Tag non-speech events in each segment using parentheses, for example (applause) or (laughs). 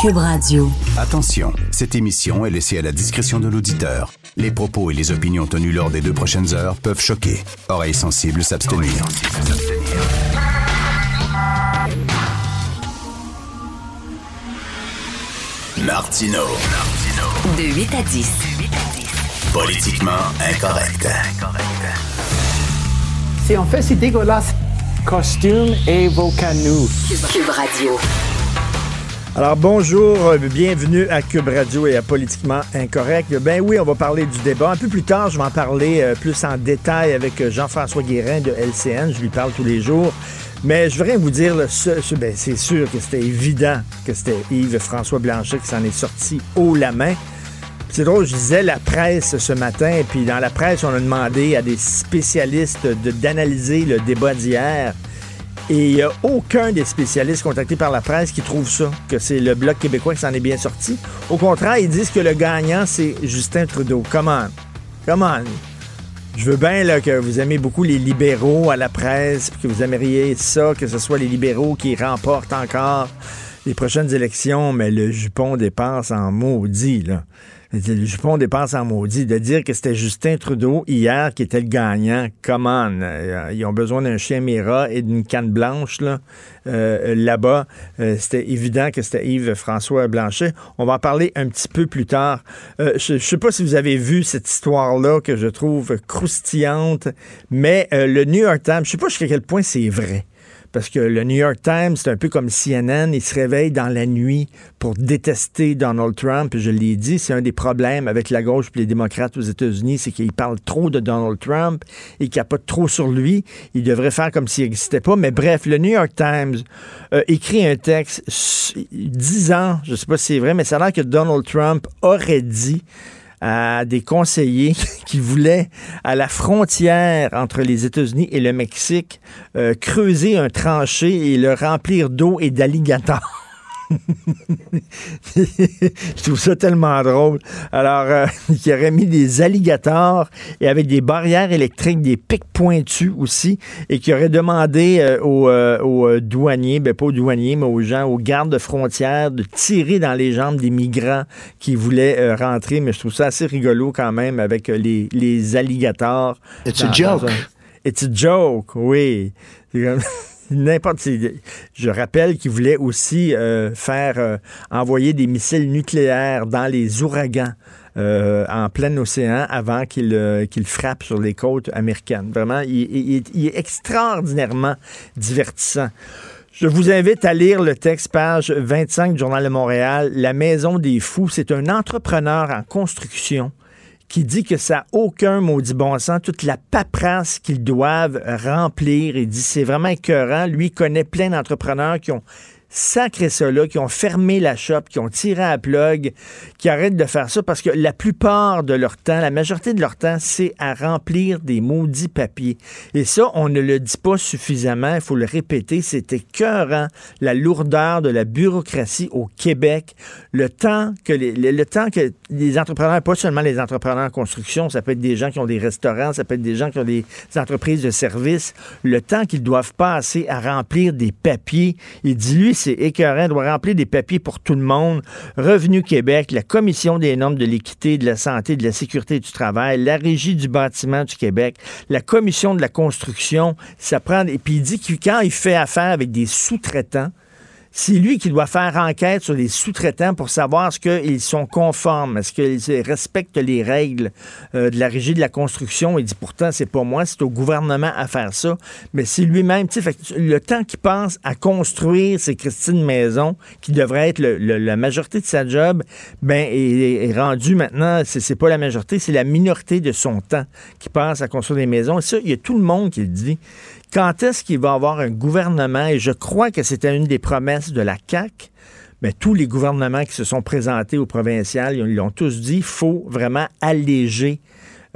Cube Radio. Attention, cette émission est laissée à la discrétion de l'auditeur. Les propos et les opinions tenues lors des deux prochaines heures peuvent choquer. Oreilles sensibles s'abstenir. Martino. De 8 à 10. Politiquement incorrect. Si on fait, c'est dégueulasse. Costume et vos canous. Cube Radio. Alors bonjour, euh, bienvenue à Cube Radio et à Politiquement Incorrect. Ben oui, on va parler du débat. Un peu plus tard, je vais en parler euh, plus en détail avec euh, Jean-François Guérin de LCN. Je lui parle tous les jours. Mais je voudrais vous dire, là, ce- ce- ben, c'est sûr que c'était évident que c'était Yves-François Blanchet qui s'en est sorti haut la main. C'est drôle, je disais la presse ce matin, puis dans la presse, on a demandé à des spécialistes d'analyser le débat d'hier. Et il n'y a aucun des spécialistes contactés par la presse qui trouve ça, que c'est le Bloc québécois qui s'en est bien sorti. Au contraire, ils disent que le gagnant, c'est Justin Trudeau. Comment? Comment? Je veux bien là, que vous aimez beaucoup les libéraux à la presse, que vous aimeriez ça, que ce soit les libéraux qui remportent encore les prochaines élections, mais le jupon dépense en maudit, là. Le jupon dépense en maudit. De dire que c'était Justin Trudeau hier qui était le gagnant, comment? Ils ont besoin d'un chien Mira et d'une canne blanche. Euh, là-bas, euh, c'était évident que c'était Yves-François Blanchet. On va en parler un petit peu plus tard. Euh, je ne sais pas si vous avez vu cette histoire-là que je trouve croustillante, mais euh, le New York Times, je sais pas jusqu'à quel point c'est vrai. Parce que le New York Times, c'est un peu comme CNN, il se réveille dans la nuit pour détester Donald Trump. Je l'ai dit, c'est un des problèmes avec la gauche et les démocrates aux États-Unis, c'est qu'ils parlent trop de Donald Trump et qu'ils capotent trop sur lui. Il devrait faire comme s'il n'existait pas. Mais bref, le New York Times euh, écrit un texte s- disant, je sais pas si c'est vrai, mais ça a l'air que Donald Trump aurait dit à des conseillers (laughs) qui voulaient, à la frontière entre les États-Unis et le Mexique, euh, creuser un tranché et le remplir d'eau et d'alligators. (laughs) (laughs) Je trouve ça tellement drôle. Alors, euh, (laughs) il aurait mis des alligators et avec des barrières électriques, des pics pointus aussi, et qui aurait demandé euh, aux, euh, aux, euh, douaniers, ben pas aux douaniers, mais aux gens, aux gardes de frontières, de tirer dans les jambes des migrants qui voulaient rentrer. Mais je trouve ça assez rigolo quand même avec les, les alligators. It's a joke. un- It's a joke, oui. (laughs) N'importe. Je rappelle qu'il voulait aussi euh, faire euh, envoyer des missiles nucléaires dans les ouragans euh, en plein océan avant qu'il euh, frappe sur les côtes américaines. Vraiment, il est extraordinairement divertissant. Je vous invite à lire le texte, page 25 du Journal de Montréal. La Maison des Fous, c'est un entrepreneur en construction qui dit que ça n'a aucun maudit bon sens, toute la paperasse qu'ils doivent remplir. Il dit c'est vraiment écœurant. Lui il connaît plein d'entrepreneurs qui ont sacré ça là, qui ont fermé la shop, qui ont tiré à plug, qui arrêtent de faire ça parce que la plupart de leur temps, la majorité de leur temps, c'est à remplir des maudits papiers. Et ça, on ne le dit pas suffisamment, il faut le répéter, c'est écœurant, la lourdeur de la bureaucratie au Québec, le temps que les, le, le temps que les entrepreneurs, pas seulement les entrepreneurs en construction, ça peut être des gens qui ont des restaurants, ça peut être des gens qui ont des entreprises de services, le temps qu'ils doivent passer à remplir des papiers. Il dit, lui, c'est écœurant, doit remplir des papiers pour tout le monde. Revenu Québec, la Commission des normes de l'équité, de la santé, de la sécurité du travail, la Régie du bâtiment du Québec, la Commission de la construction, ça prend... Et puis il dit que quand il fait affaire avec des sous-traitants, c'est lui qui doit faire enquête sur les sous-traitants pour savoir est-ce qu'ils sont conformes, est-ce qu'ils respectent les règles euh, de la régie de la construction. Il dit pourtant, c'est pas moi, c'est au gouvernement à faire ça. Mais c'est lui-même, le temps qu'il pense à construire ces Christine Maison, qui devrait être la majorité de sa job, ben, est, est rendu maintenant, c'est pas la majorité, c'est la minorité de son temps qui pense à construire des maisons. Et ça, il y a tout le monde qui le dit quand est-ce qu'il va y avoir un gouvernement, et je crois que c'était une des promesses de la CAQ, mais tous les gouvernements qui se sont présentés au provincial, ils l'ont tous dit, il faut vraiment alléger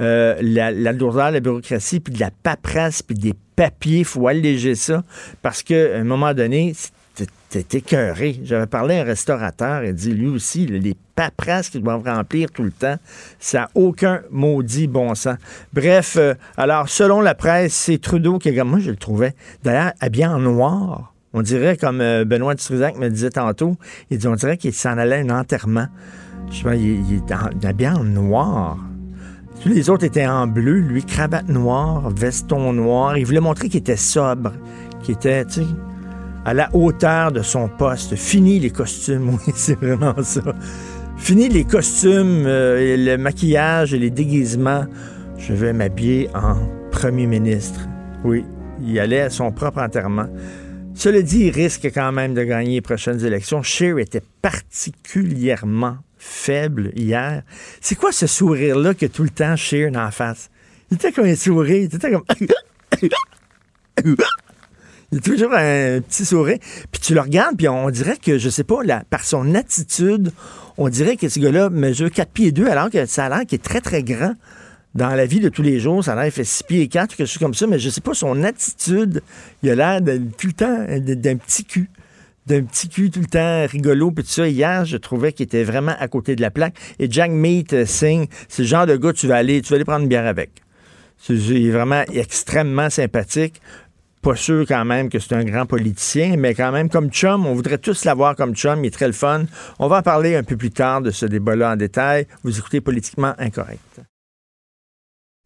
euh, la, la lourdeur de la bureaucratie, puis de la paperasse, puis des papiers, il faut alléger ça, parce qu'à un moment donné, c'était écœuré. J'avais parlé à un restaurateur, et dit, lui aussi, les paperasses qu'ils doivent remplir tout le temps, ça n'a aucun maudit bon sens. Bref, euh, alors, selon la presse, c'est Trudeau qui, moi, je le trouvais, d'ailleurs, habillé en noir. On dirait, comme euh, Benoît Dutrisac me disait tantôt, il dit, on dirait qu'il s'en allait à un enterrement. Je sais pas, il, il est en- habillé en noir. Tous les autres étaient en bleu, lui, cravate noire, veston noir. Il voulait montrer qu'il était sobre, qu'il était, tu sais, à la hauteur de son poste. Fini les costumes, (laughs) oui, c'est vraiment ça. Fini les costumes, euh, le maquillage et les déguisements. Je vais m'habiller en premier ministre. Oui, il allait à son propre enterrement. Cela dit, il risque quand même de gagner les prochaines élections. Scheer était particulièrement faible hier. C'est quoi ce sourire-là que tout le temps Scheer en face? Il était comme un sourire, il était comme... Il a toujours un petit sourire. Puis tu le regardes, puis on dirait que, je sais pas, par son attitude, on dirait que ce gars-là mesure 4 pieds 2, alors que ça a l'air qu'il est très, très grand dans la vie de tous les jours. Ça a l'air fait 6 pieds 4, quelque chose comme ça, mais je sais pas, son attitude, il a l'air tout le temps d'un petit cul. D'un petit cul tout le temps rigolo, puis tout ça. Hier, je trouvais qu'il était vraiment à côté de la plaque. Et Jack Meat Singh, c'est le genre de gars, tu vas aller, tu vas aller prendre une bière avec. Il est vraiment extrêmement sympathique pas sûr quand même que c'est un grand politicien, mais quand même comme chum, on voudrait tous l'avoir comme chum, il est très le fun. On va en parler un peu plus tard de ce débat-là en détail. Vous écoutez Politiquement Incorrect.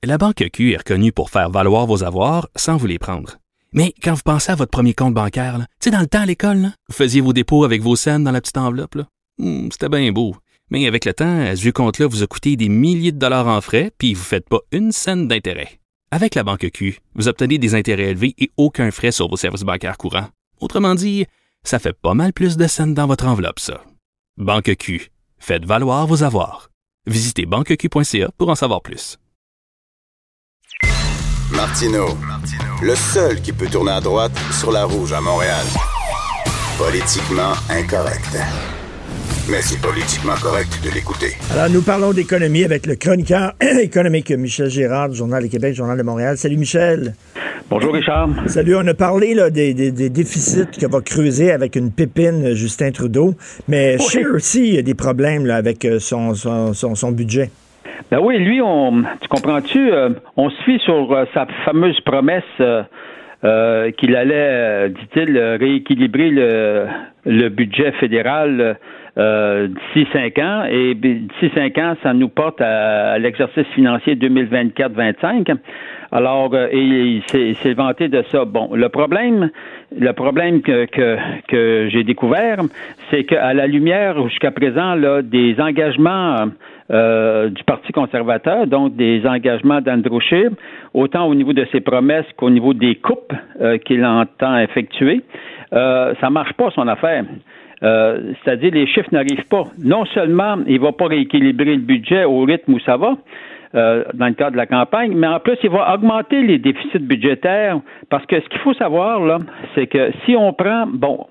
La Banque Q est reconnue pour faire valoir vos avoirs sans vous les prendre. Mais quand vous pensez à votre premier compte bancaire, tu sais, dans le temps à l'école, vous faisiez vos dépôts avec vos scènes dans la petite enveloppe. Hmm, C'était bien beau. Mais avec le temps, à ce compte-là vous a coûté des milliers de dollars en frais, puis vous ne faites pas une scène d'intérêt. Avec la Banque Q, vous obtenez des intérêts élevés et aucun frais sur vos services bancaires courants. Autrement dit, ça fait pas mal plus de scènes dans votre enveloppe, ça. Banque Q, faites valoir vos avoirs. Visitez banqueq.ca pour en savoir plus. Martino, le seul qui peut tourner à droite sur la rouge à Montréal. Politiquement incorrect. Mais c'est politiquement correct de l'écouter. Alors, nous parlons d'économie avec le chroniqueur (clears throat) économique Michel Gérard du Journal de Québec, Journal de Montréal. Salut Michel. Bonjour Richard. Salut, on a parlé là, des, des- des déficits que va creuser avec une pépine euh, Justin Trudeau, mais Scheer aussi il y a des problèmes là, avec euh, son, son, son- son budget. Ben oui, lui, on, tu comprends-tu, euh, on se fie sur euh, sa fameuse promesse euh, euh, qu'il allait, euh, dit-il, euh, rééquilibrer le, le budget fédéral euh, d'ici cinq ans. Et d'ici cinq ans, ça nous porte à, l'exercice financier 2024-25. Alors, euh, et il s'est il s'est vanté de ça. Bon, le problème, le problème que, que, que j'ai découvert, c'est qu'à la lumière jusqu'à présent là, des engagements euh, du Parti conservateur, donc des engagements d'Andrew Scheer, autant au niveau de ses promesses qu'au niveau des coupes euh, qu'il entend effectuer, euh, ça marche pas son affaire. Euh, c'est-à-dire les chiffres n'arrivent pas. Non seulement il va pas rééquilibrer le budget au rythme où ça va, euh, dans le cadre de la campagne, mais en plus, il va augmenter les déficits budgétaires parce que ce qu'il faut savoir, là, c'est que si on prend, bon,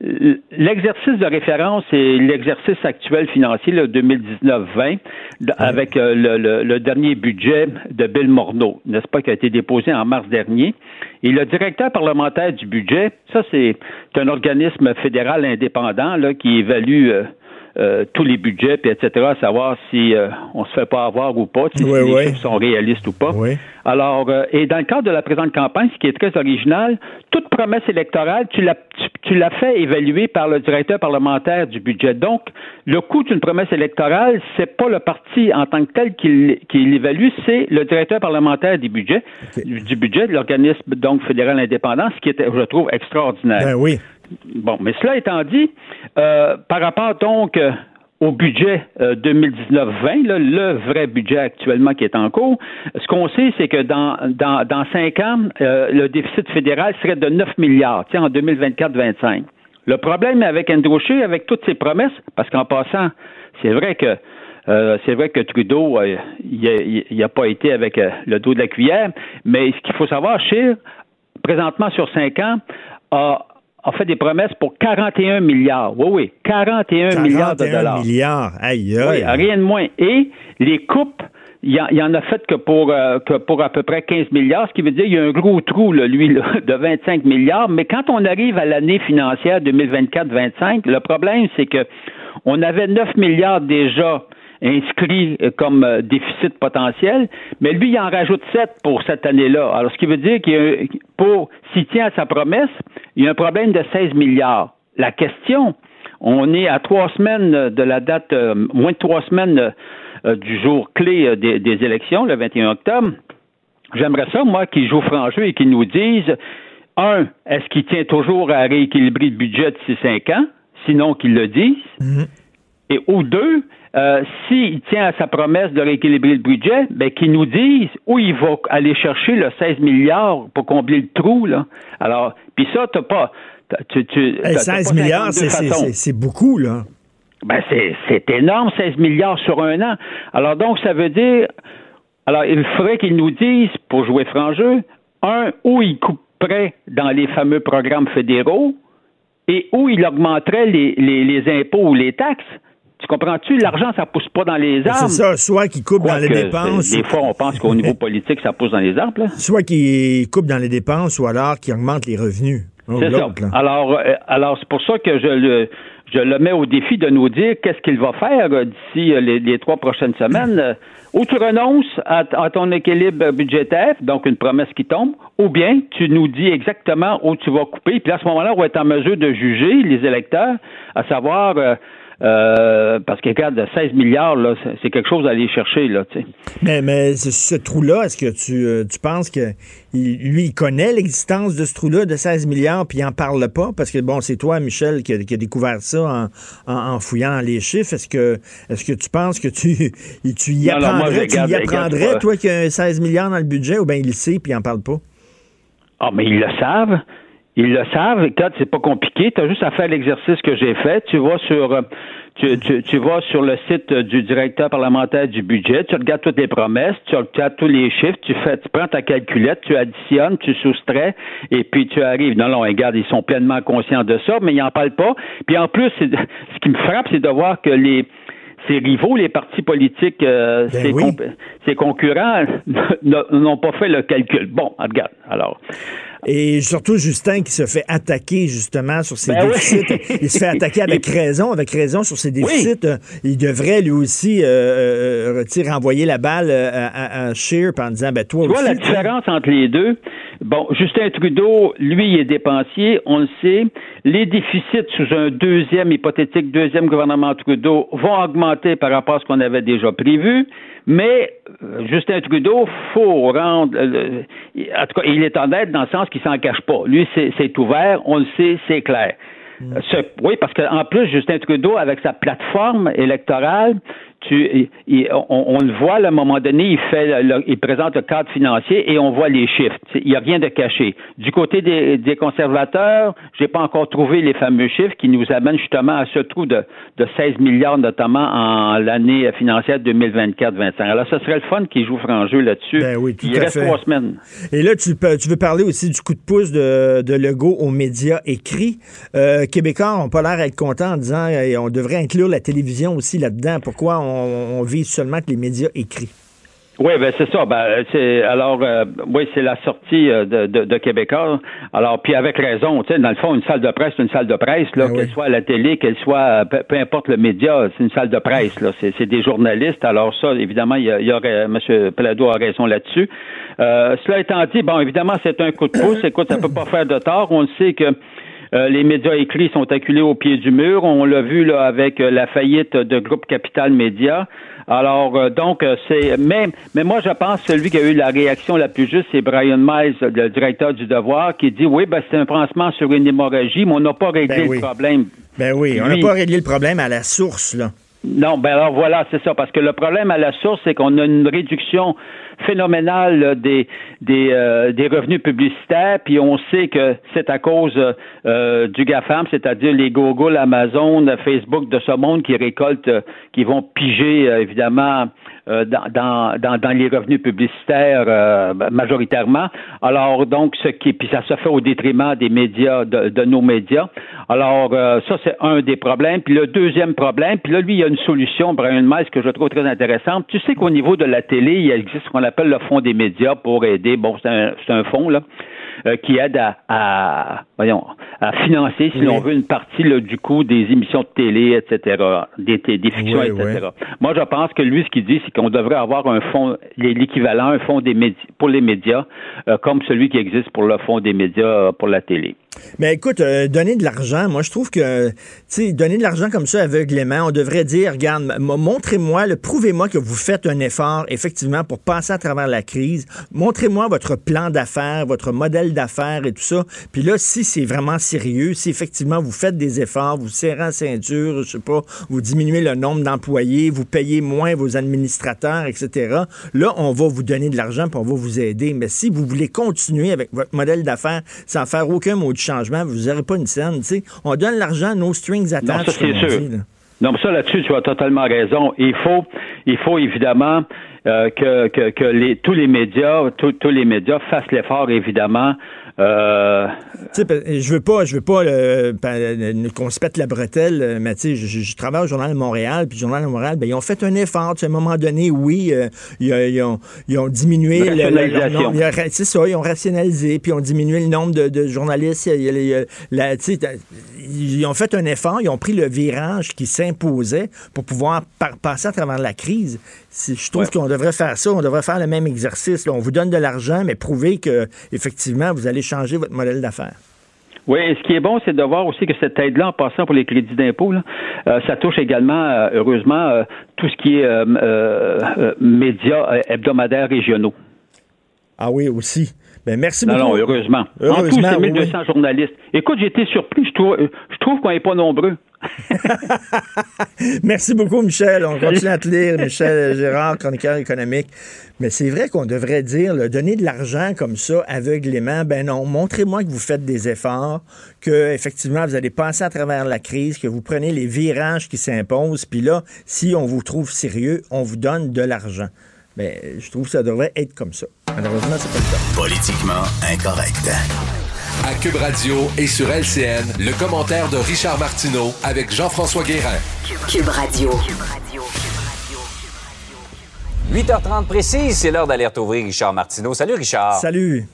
l'exercice de référence c'est l'exercice actuel financier, le 2019-20, d- avec euh, le, le- le dernier budget de Bill Morneau, n'est-ce pas, qui a été déposé en mars dernier. Et le directeur parlementaire du budget, ça, c'est un organisme fédéral indépendant là, qui évalue euh, euh, tous les budgets, puis etc., à savoir si euh, on se fait pas avoir ou pas, sais, Oui, si les oui. sont réalistes ou pas. Oui. Alors, euh, et dans le cadre de la présente campagne, ce qui est très original, toute promesse électorale, tu l'as tu, tu l'as fait évaluer par le directeur parlementaire du budget. Donc, le coût d'une promesse électorale, c'est pas le parti en tant que tel qui, qui l'évalue, c'est le directeur parlementaire du budget, du, du budget de l'organisme donc fédéral indépendant, ce qui était, je trouve, extraordinaire. Ben oui. Bon, mais cela étant dit, euh, par rapport donc euh, au budget euh, 2019-20, là, le vrai budget actuellement qui est en cours, ce qu'on sait, c'est que dans, dans, dans cinq ans, euh, le déficit fédéral serait de 9 milliards, en 2024-25. Le problème avec Andrew Scheer, avec toutes ses promesses, parce qu'en passant, c'est vrai que euh, c'est vrai que Trudeau, euh, il n'a pas été avec euh, le dos de la cuillère, mais ce qu'il faut savoir, Scheer présentement sur cinq ans, a, fait des promesses pour 41 milliards. Oui, oui, 41, milliards de dollars. milliards, aïe, aïe. Oui, rien de moins. Et les coupes il y, en a fait que pour, euh, que pour à peu près 15 milliards, ce qui veut dire qu'il y a un gros trou, lui, (laughs) de 25 milliards. Mais quand on arrive à l'année financière 2024-25, le problème, c'est que on avait 9 milliards déjà inscrits euh, comme euh, déficit potentiel, mais lui, il en rajoute 7 pour cette année-là. Alors, ce qui veut dire qu'il pour, s'il tient à sa promesse, il y a un problème de 16 milliards. La question, on est à trois semaines de la date, moins de trois semaines euh, du jour clé euh, des, élections, le 21 octobre. J'aimerais ça, moi, qu'ils jouent franc jeu et qu'ils nous disent, un, est-ce qu'il tient toujours à rééquilibrer le budget de ces cinq ans? Sinon, qu'ils le disent. Mhm. Et ou deux, euh, s'il tient à sa promesse de rééquilibrer le budget, ben, qu'il nous dise où il va aller chercher le 16 milliards pour combler le trou. Là. Alors, puis ça, t'as pas... Tu, 16 milliards, c'est beaucoup, là. Ben c'est énorme, 16 milliards sur un an. Alors donc, ça veut dire, alors il faudrait qu'ils nous disent, pour jouer franc jeu, un, où ils couperaient dans les fameux programmes fédéraux et où ils augmenteraient les, les, impôts ou les taxes. Tu comprends-tu? L'argent, ça pousse pas dans les arbres. C'est ça, soit qu'ils coupent dans les dépenses. Des fois, on pense qu'au niveau (laughs) politique, ça pousse dans les arbres. Soit qu'ils coupent dans les dépenses ou alors qu'ils augmentent les revenus. C'est ça. Alors, euh, alors c'est pour ça que je le je le mets au défi de nous dire qu'est-ce qu'il va faire euh, d'ici euh, les, trois prochaines semaines. Ou tu renonces à, ton équilibre budgétaire, donc une promesse qui tombe, ou bien tu nous dis exactement où tu vas couper. Puis à ce moment-là, on va être en mesure de juger les électeurs, à savoir euh, parce que, regarde, 16 milliards, là, c'est quelque chose à aller chercher, là, tu sais. Mais, mais ce, trou-là, est-ce que tu, euh, tu penses que lui, il connaît l'existence de ce trou-là de 16 milliards, puis il n'en parle pas? Parce que, bon, c'est toi, Michel, qui a, découvert ça en, fouillant les chiffres. Est-ce que, est-ce que tu penses que tu, (laughs) tu y apprendrais, tu y apprendrais toi, qu'il y a 16 milliards dans le budget, ou bien il le sait, puis il n'en parle pas? Ah, mais ils le savent. Ils le savent. Quand c'est pas compliqué, tu as juste à faire l'exercice que j'ai fait. Tu vas sur euh, tu, tu, tu, vas sur le site du directeur parlementaire du budget, tu regardes toutes les promesses, tu regardes tous les chiffres, tu fais, tu prends ta calculette, tu additionnes, tu soustrais, et puis tu arrives. Non, non, regarde, ils sont pleinement conscients de ça, mais ils n'en parlent pas. Puis en plus, ce qui me frappe, c'est de voir que les ses rivaux, les partis politiques, euh, ben ses, concurrents (laughs) n'ont pas fait le calcul. Bon, regarde. Alors, et surtout Justin qui se fait attaquer justement sur ses ben déficits. Il se fait (laughs) attaquer avec raison, avec raison sur ses déficits. Il devrait lui aussi euh, euh, renvoyer la balle euh, à, à, Scheer en disant ben toi tu vois la différence entre les deux? Bon, Justin Trudeau, lui, il est dépensier, on le sait. Les déficits sous un deuxième hypothétique deuxième gouvernement Trudeau vont augmenter par rapport à ce qu'on avait déjà prévu. Mais euh, Justin Trudeau, faut rendre. Euh, en tout cas, il est honnête dans le sens qu'il s'en cache pas. Lui, c'est ouvert, on le sait, c'est clair. Mm. oui, parce qu'en plus, Justin Trudeau, avec sa plateforme électorale, tu, on, le voit, à un moment donné, il fait, il présente le cadre financier et on voit les chiffres. Il n'y a rien de caché. Du côté des, des conservateurs, j'ai pas encore trouvé les fameux chiffres qui nous amènent justement à ce trou de, de 16 milliards, notamment en l'année financière 2024-25. Alors, ce serait le fun qui joue franc jeu là-dessus. Ben oui, il reste trois semaines. Et là, tu, tu, veux parler aussi du coup de pouce de, de Legault aux médias écrits. Euh, Québécois n'ont pas l'air d'être contents en disant on devrait inclure la télévision aussi là-dedans. Pourquoi on on, vise seulement que les médias écrits. Oui, ben c'est ça. Ben, c'est alors euh, oui, c'est la sortie euh, de, de, Québécois. Alors, puis avec raison, tu sais, dans le fond, une salle de presse, c'est une salle de presse, là, ben qu'elle soit à la télé, qu'elle soit peu, importe le média, c'est une salle de presse, là. C'est, des journalistes. Alors ça, évidemment, il y, aurait M. Plado a raison là-dessus. Euh, cela étant dit, bon, évidemment, c'est un coup de pouce. Écoute, ça peut pas faire de tort. On le sait que euh, les médias écrits sont acculés au pied du mur. On l'a vu là avec euh, la faillite de Groupe Capital Média. Alors euh, donc c'est mais mais moi je pense que celui qui a eu la réaction la plus juste c'est Brian Miles le directeur du Devoir qui dit oui ben c'est un pansement sur une hémorragie mais on n'a pas réglé ben le problème. Ben oui, on n'a pas réglé le problème à la source là. Non, ben alors voilà, c'est ça, parce que le problème à la source, c'est qu'on a une réduction phénoménale des des, euh, des revenus publicitaires, puis on sait que c'est à cause euh, du GAFAM, c'est-à-dire les Google, Amazon, Facebook de ce monde qui récoltent, qui vont piger évidemment dans, dans, dans, dans, les revenus publicitaires majoritairement. Alors donc ce qui puis ça se fait au détriment des médias, de, de nos médias. Alors ça c'est un des problèmes. Puis le deuxième problème, puis là lui il y a une solution, Brian Miles que je trouve très intéressante. Tu sais qu'au niveau de la télé, il existe ce qu'on appelle le fonds des médias pour aider. Bon, c'est un, un fonds, là. Euh, qui aide à, à, voyons, à financer, si l'on veut, une partie là, du coût des émissions de télé, etc., des, des fictions, Oui, etc. Moi, je pense que lui, ce qu'il dit, c'est qu'on devrait avoir un fonds, l'équivalent, un fonds des médias, pour les médias, euh, comme celui qui existe pour le fonds des médias euh, pour la télé. Mais écoute, euh, donner de l'argent, moi je trouve que, tu sais, donner de l'argent comme ça aveuglément, on devrait dire, regarde, montrez-moi, prouvez-moi que vous faites un effort effectivement pour passer à travers la crise. Montrez-moi votre plan d'affaires, votre modèle d'affaires et tout ça. Puis là, si c'est vraiment sérieux, si effectivement vous faites des efforts, vous serrez la ceinture, je sais pas, vous diminuez le nombre d'employés, vous payez moins vos administrateurs, etc. Là, on va vous donner de l'argent puis on va vous aider. Mais si vous voulez continuer avec votre modèle d'affaires sans faire aucun mot de changement, vous n'aurez pas une scène. tu sais. On donne l'argent, no strings ça, c'est sûr. dit. Non, mais ça là-dessus, tu as totalement raison. Il faut, il faut évidemment euh, que, que, que les, tous les médias, tous les médias fassent l'effort, évidemment. Euh, je veux pas, je veux pas euh, qu'on se pète la bretelle, euh, mais je, je- travaille au Journal de Montréal, puis le Journal de Montréal, ben, ils ont fait un effort. À un moment donné, oui, euh, ils, ils ont, ils ont diminué le, nombre. C'est ça, ils ont rationalisé, puis ils ont diminué le nombre de, de journalistes. La- ils ont fait un effort, ils ont pris le virage qui s'imposait pour pouvoir par- passer à travers la crise. Je trouve Ouais. qu'on devrait faire ça, on devrait faire le même exercice. là. On vous donne de l'argent, mais prouver que effectivement vous allez changer votre modèle d'affaires. Oui, et ce qui est bon, c'est de voir aussi que cette aide-là, en passant pour les crédits d'impôt, euh, ça touche également, euh, heureusement, euh, tout ce qui est médias hebdomadaires régionaux. Ah oui, aussi. Ben, merci beaucoup. non, heureusement. en tout, c'est oui. 1200 journalistes. Écoute, j'ai été surpris. Je trouve, je trouve qu'on n'est pas nombreux. (laughs) Merci beaucoup, Michel. On continue à te lire. Michel (laughs) Gérard, chroniqueur économique. Mais c'est vrai qu'on devrait dire, là, donner de l'argent comme ça, aveuglément, ben non, montrez-moi que vous faites des efforts, que effectivement vous allez passer à travers la crise, que vous prenez les virages qui s'imposent, puis là, si on vous trouve sérieux, on vous donne de l'argent. Ben, je trouve que ça devrait être comme ça. Malheureusement, c'est pas le cas. Politiquement incorrect. À Cube Radio et sur LCN, le commentaire de Richard Martineau avec Jean-François Guérin. Cube Radio. 8h30 précise, c'est l'heure d'aller retrouver Richard Martineau. Salut Richard. Salut.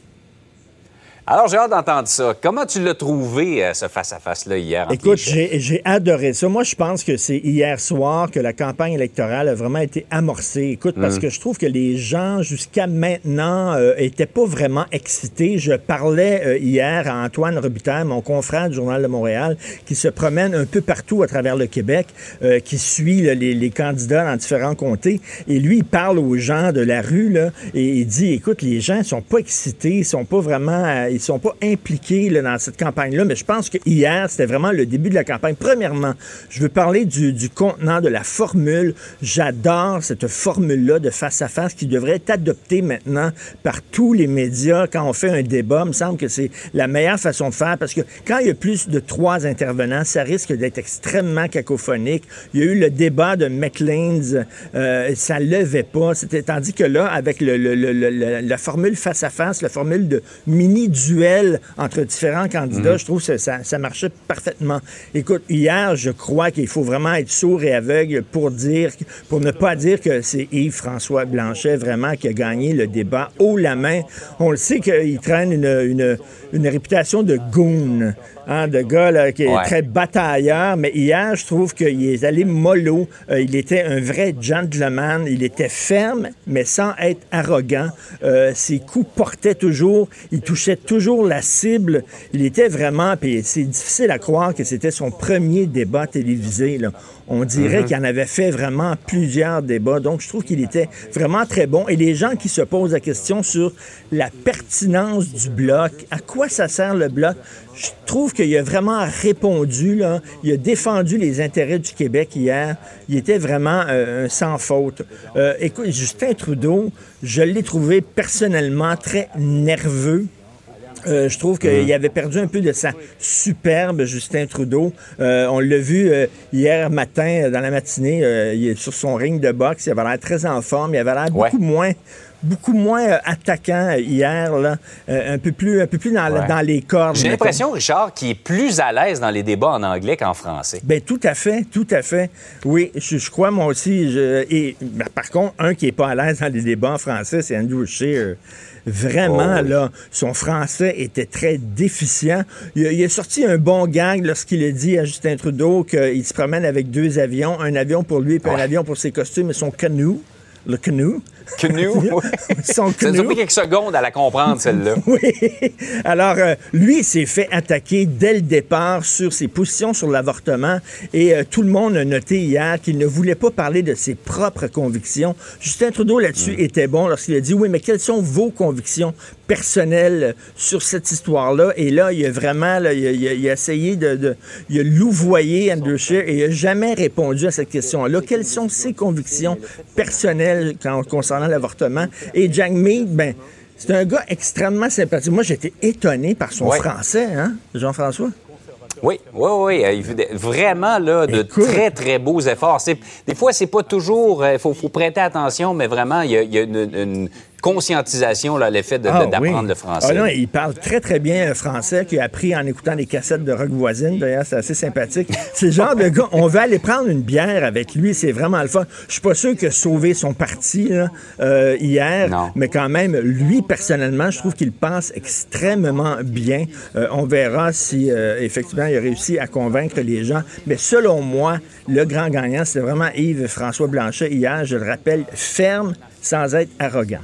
Alors j'ai hâte d'entendre ça. Comment tu l'as trouvé, euh, ce face-à-face-là, hier? Écoute, j'ai j'ai adoré ça. Moi, je pense que c'est hier soir que la campagne électorale a vraiment été amorcée. Écoute, parce Hum. que je trouve que les gens, jusqu'à maintenant, euh, étaient pas vraiment excités. Je parlais euh, hier à Antoine Robitaille, mon confrère du Journal de Montréal, qui se promène un peu partout à travers le Québec, euh, qui suit là, les, les candidats dans différents comtés. Et lui, il parle aux gens de la rue, là, et il dit, écoute, les gens sont pas excités, ils sont pas vraiment, euh, ils sont pas impliqués là, dans cette campagne-là. Mais je pense que hier, c'était vraiment le début de la campagne. Premièrement, je veux parler du, du contenant, de la formule. J'adore cette formule-là de face-à-face qui devrait être adoptée maintenant par tous les médias quand on fait un débat. Il me semble que c'est la meilleure façon de faire parce que quand il y a plus de trois intervenants, ça risque d'être extrêmement cacophonique. Il y a eu le débat de McLean's, euh, ça levait pas. C'était tandis que là, avec le, le- le- la formule face-à-face, la formule de mini-duel entre différents candidats, je trouve que ça, ça marchait parfaitement. Écoute, hier, je crois qu'il faut vraiment être sourd et aveugle pour dire, pour ne pas dire que c'est Yves-François Blanchet vraiment qui a gagné le débat haut la main. On le sait qu'il traîne une, une, une réputation de goon, hein, de gars là, qui est Ouais. très batailleur, mais hier, je trouve qu'il est allé mollo. Euh, il était un vrai gentleman. Il était ferme, mais sans être arrogant. Euh, ses coups portaient toujours. Il touchait toujours la cible. Il était vraiment... Puis c'est difficile à croire que c'était son premier débat télévisé. Là. On dirait qu'il en avait fait vraiment plusieurs débats. Donc, je trouve qu'il était vraiment très bon. Et les gens qui se posent la question sur la pertinence du bloc, à quoi ça sert le bloc, je trouve qu'il a vraiment répondu, là. il a défendu les intérêts du Québec hier. Il était vraiment euh, sans faute. Euh, écoute, Justin Trudeau, je l'ai trouvé personnellement très nerveux. Euh, je trouve qu'il mm. avait perdu un peu de sa superbe Justin Trudeau. Euh, on l'a vu euh, hier matin, dans la matinée, il est sur son ring de boxe. Il avait l'air très en forme. Il avait l'air beaucoup moins beaucoup moins attaquant hier, là, un peu plus, un peu plus dans, dans les cordes. J'ai l'impression, Richard, qu'il est plus à l'aise dans les débats en anglais qu'en français. Ben tout à fait, tout à fait. Oui, je, crois moi aussi. Je, et ben, par contre, un qui est pas à l'aise dans les débats en français, c'est Andrew Scheer. Vraiment, oh, là, son français était très déficient. Il, a sorti un bon gag lorsqu'il a dit à Justin Trudeau qu'il se promène avec deux avions, un avion pour lui et un avion pour ses costumes et son canoe le canoe. Canoe? (laughs) Ça nous a pris quelques secondes à la comprendre, celle-là. (laughs) oui. Alors, euh, lui s'est fait attaquer dès le départ sur ses positions sur l'avortement et euh, tout le monde a noté hier qu'il ne voulait pas parler de ses propres convictions. Justin Trudeau, là-dessus, mm. était bon lorsqu'il a dit, oui, mais quelles sont vos convictions personnelles sur cette histoire-là? Et là, il a vraiment, il, a, essayé de, Il a louvoyé Andrew Scheer et il n'a jamais répondu à cette question-là. Quelles sont ses convictions personnelles concernant l'avortement? Et Jack Mead, ben, c'est un gars extrêmement sympathique. Moi, j'étais étonné par son français, hein, Jean-François? Oui, oui, oui. Fait vraiment là, de très, très beaux efforts. Des fois, c'est pas toujours. Il euh, faut, prêter attention, mais vraiment, il y a, une, conscientisation, là, l'effet ah d'apprendre le français. Ah non, il parle très, très bien le français, qu'il a appris en écoutant les cassettes de rock voisine. D'ailleurs, c'est assez sympathique. (laughs) C'est le genre de gars, on va aller prendre une bière avec lui, c'est vraiment le fun. Je suis pas sûr que sauver son parti euh, hier, mais quand même, lui, personnellement, je trouve qu'il pense extrêmement bien. Euh, on verra si, euh, effectivement, il a réussi à convaincre les gens. Mais selon moi, le grand gagnant, c'est vraiment Yves-François Blanchet hier, je le rappelle, ferme sans être arrogant.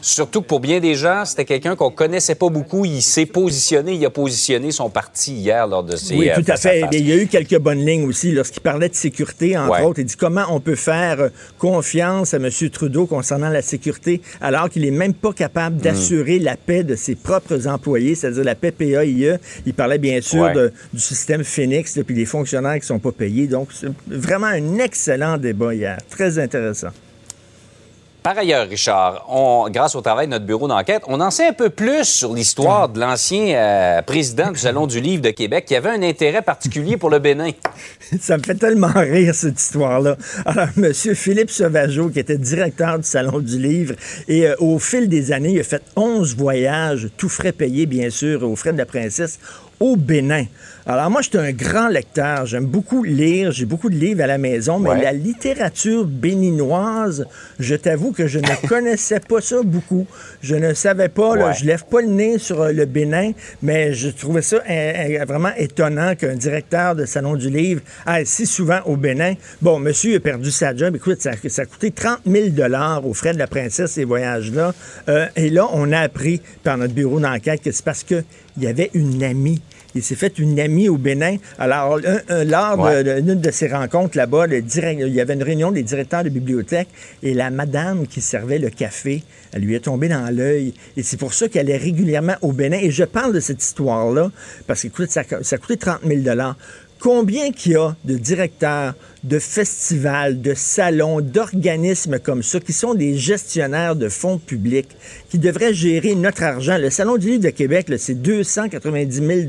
Surtout que pour bien des gens, c'était quelqu'un qu'on connaissait pas beaucoup. Il s'est positionné, il a positionné son parti hier lors de ses. Oui, tout à fait. Il y a eu quelques bonnes lignes aussi lorsqu'il parlait de sécurité, entre autres. Il dit comment on peut faire euh, confiance à M. Trudeau concernant la sécurité alors qu'il est même pas capable d'assurer la paix de ses propres employés, c'est-à-dire la paix PAIE. Il parlait bien sûr du système Phoenix, et puis des fonctionnaires qui sont pas payés. Donc, c'est vraiment un excellent débat hier. Très intéressant. Par ailleurs, Richard, grâce au travail de notre bureau d'enquête, on en sait un peu plus sur l'histoire de l'ancien euh, président du Salon du Livre de Québec qui avait un intérêt particulier pour le Bénin. (laughs) Ça me fait tellement rire, cette histoire-là. Alors, M. Philippe Sauvageau, qui était directeur du Salon du Livre, et euh, au fil des années, il a fait 11 voyages, tout frais payés, bien sûr, aux frais de la princesse, au Bénin. Alors moi, j'étais un grand lecteur. J'aime beaucoup lire. J'ai beaucoup de livres à la maison, mais la littérature béninoise, je t'avoue que je ne (laughs) connaissais pas ça beaucoup. Je ne savais pas, là, je lève pas le nez sur euh, le Bénin, mais je trouvais ça euh, euh, vraiment étonnant qu'un directeur de Salon du Livre aille si souvent au Bénin. Bon, monsieur a perdu sa job. Écoute, ça, a coûté 30 000 aux frais de la princesse, ces voyages-là. et là, on a appris par notre bureau d'enquête que c'est parce qu'il y avait une amie il s'est fait une amie au Bénin. Alors, lors d'une de, ces rencontres là-bas, il y avait une réunion des directeurs de bibliothèque et la madame qui servait le café, elle lui est tombée dans l'œil. Et c'est pour ça qu'elle est régulièrement au Bénin. Et je parle de cette histoire-là parce que ça, ça a coûté 30 000 Combien qu'il y a de directeurs de festivals, de salons, d'organismes comme ça, qui sont des gestionnaires de fonds publics, qui devraient gérer notre argent. Le Salon du Livre de Québec, c'est 290 000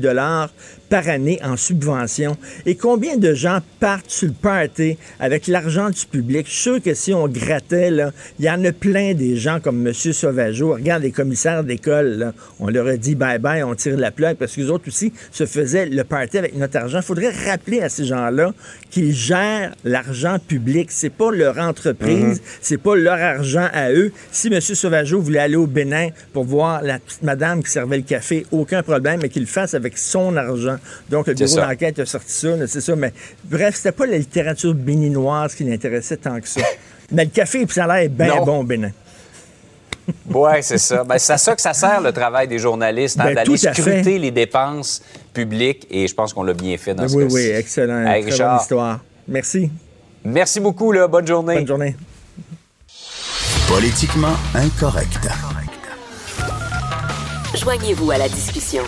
par année en subvention. Et combien de gens partent sur le party avec l'argent du public? Je suis sûr que si on grattait, il y en a plein des gens comme M. Sauvageau. Regarde les commissaires d'école, on leur a dit bye-bye, on tire la plaque parce qu'ils autres aussi se faisaient le party avec notre argent. Il faudrait rappeler à ces gens-là qu'ils gèrent l'argent public. C'est pas leur entreprise, mhm. c'est pas leur argent à eux. Si M. Sauvageau voulait aller au Bénin pour voir la petite madame qui servait le café, aucun problème, mais qu'il le fasse avec son argent. Donc, le bureau d'enquête a sorti ça, c'est ça. Mais bref, c'était pas la littérature béninoise qui l'intéressait tant que ça. (laughs) Mais le café, puis ça a l'air bien bon au Bénin. Oui, c'est ça. Ben, c'est à ça que ça sert le travail des journalistes, hein, ben, d'aller scruter les dépenses publiques, et je pense qu'on l'a bien fait dans ce cas-ci. Oui, oui, excellent. Très bonne histoire. Merci. Merci beaucoup, là. Bonne journée. Bonne journée. Politiquement incorrect. Joignez-vous à la discussion.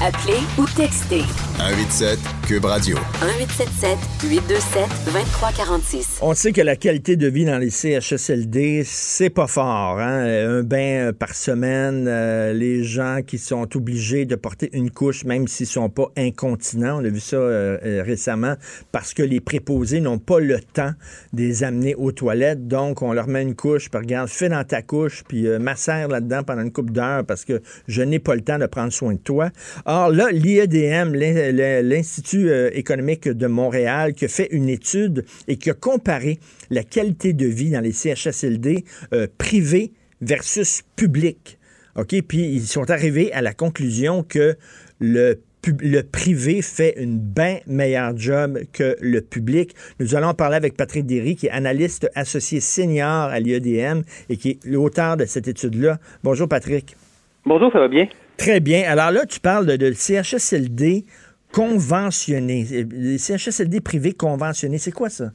Appelez ou textez. 187 Cube Radio. 1877 827 2346. On sait que la qualité de vie dans les CHSLD, c'est pas fort. Hein? Un bain par semaine, euh, les gens qui sont obligés de porter une couche, même s'ils sont pas incontinents. On a vu ça euh, euh, récemment parce que les préposés n'ont pas le temps de les amener aux toilettes. Donc, on leur met une couche, puis regarde, fais dans ta couche, puis macère là-dedans pendant une couple d'heures parce que je n'ai pas le temps de prendre soin de toi. Or là, l'IEDM, l'Institut euh, économique de Montréal, qui a fait une étude et qui a comparé la qualité de vie dans les CHSLD euh, privés versus publics. OK? Puis ils sont arrivés à la conclusion que le le privé fait une bien meilleure job que le public. Nous allons parler avec Patrick Derry, qui est analyste associé senior à l'IEDM et qui est l'auteur de cette étude-là. Bonjour, Patrick. Bonjour, ça va bien? Très bien. Alors là, tu parles de, CHSLD conventionné. Les CHSLD privés conventionnés, c'est quoi ça?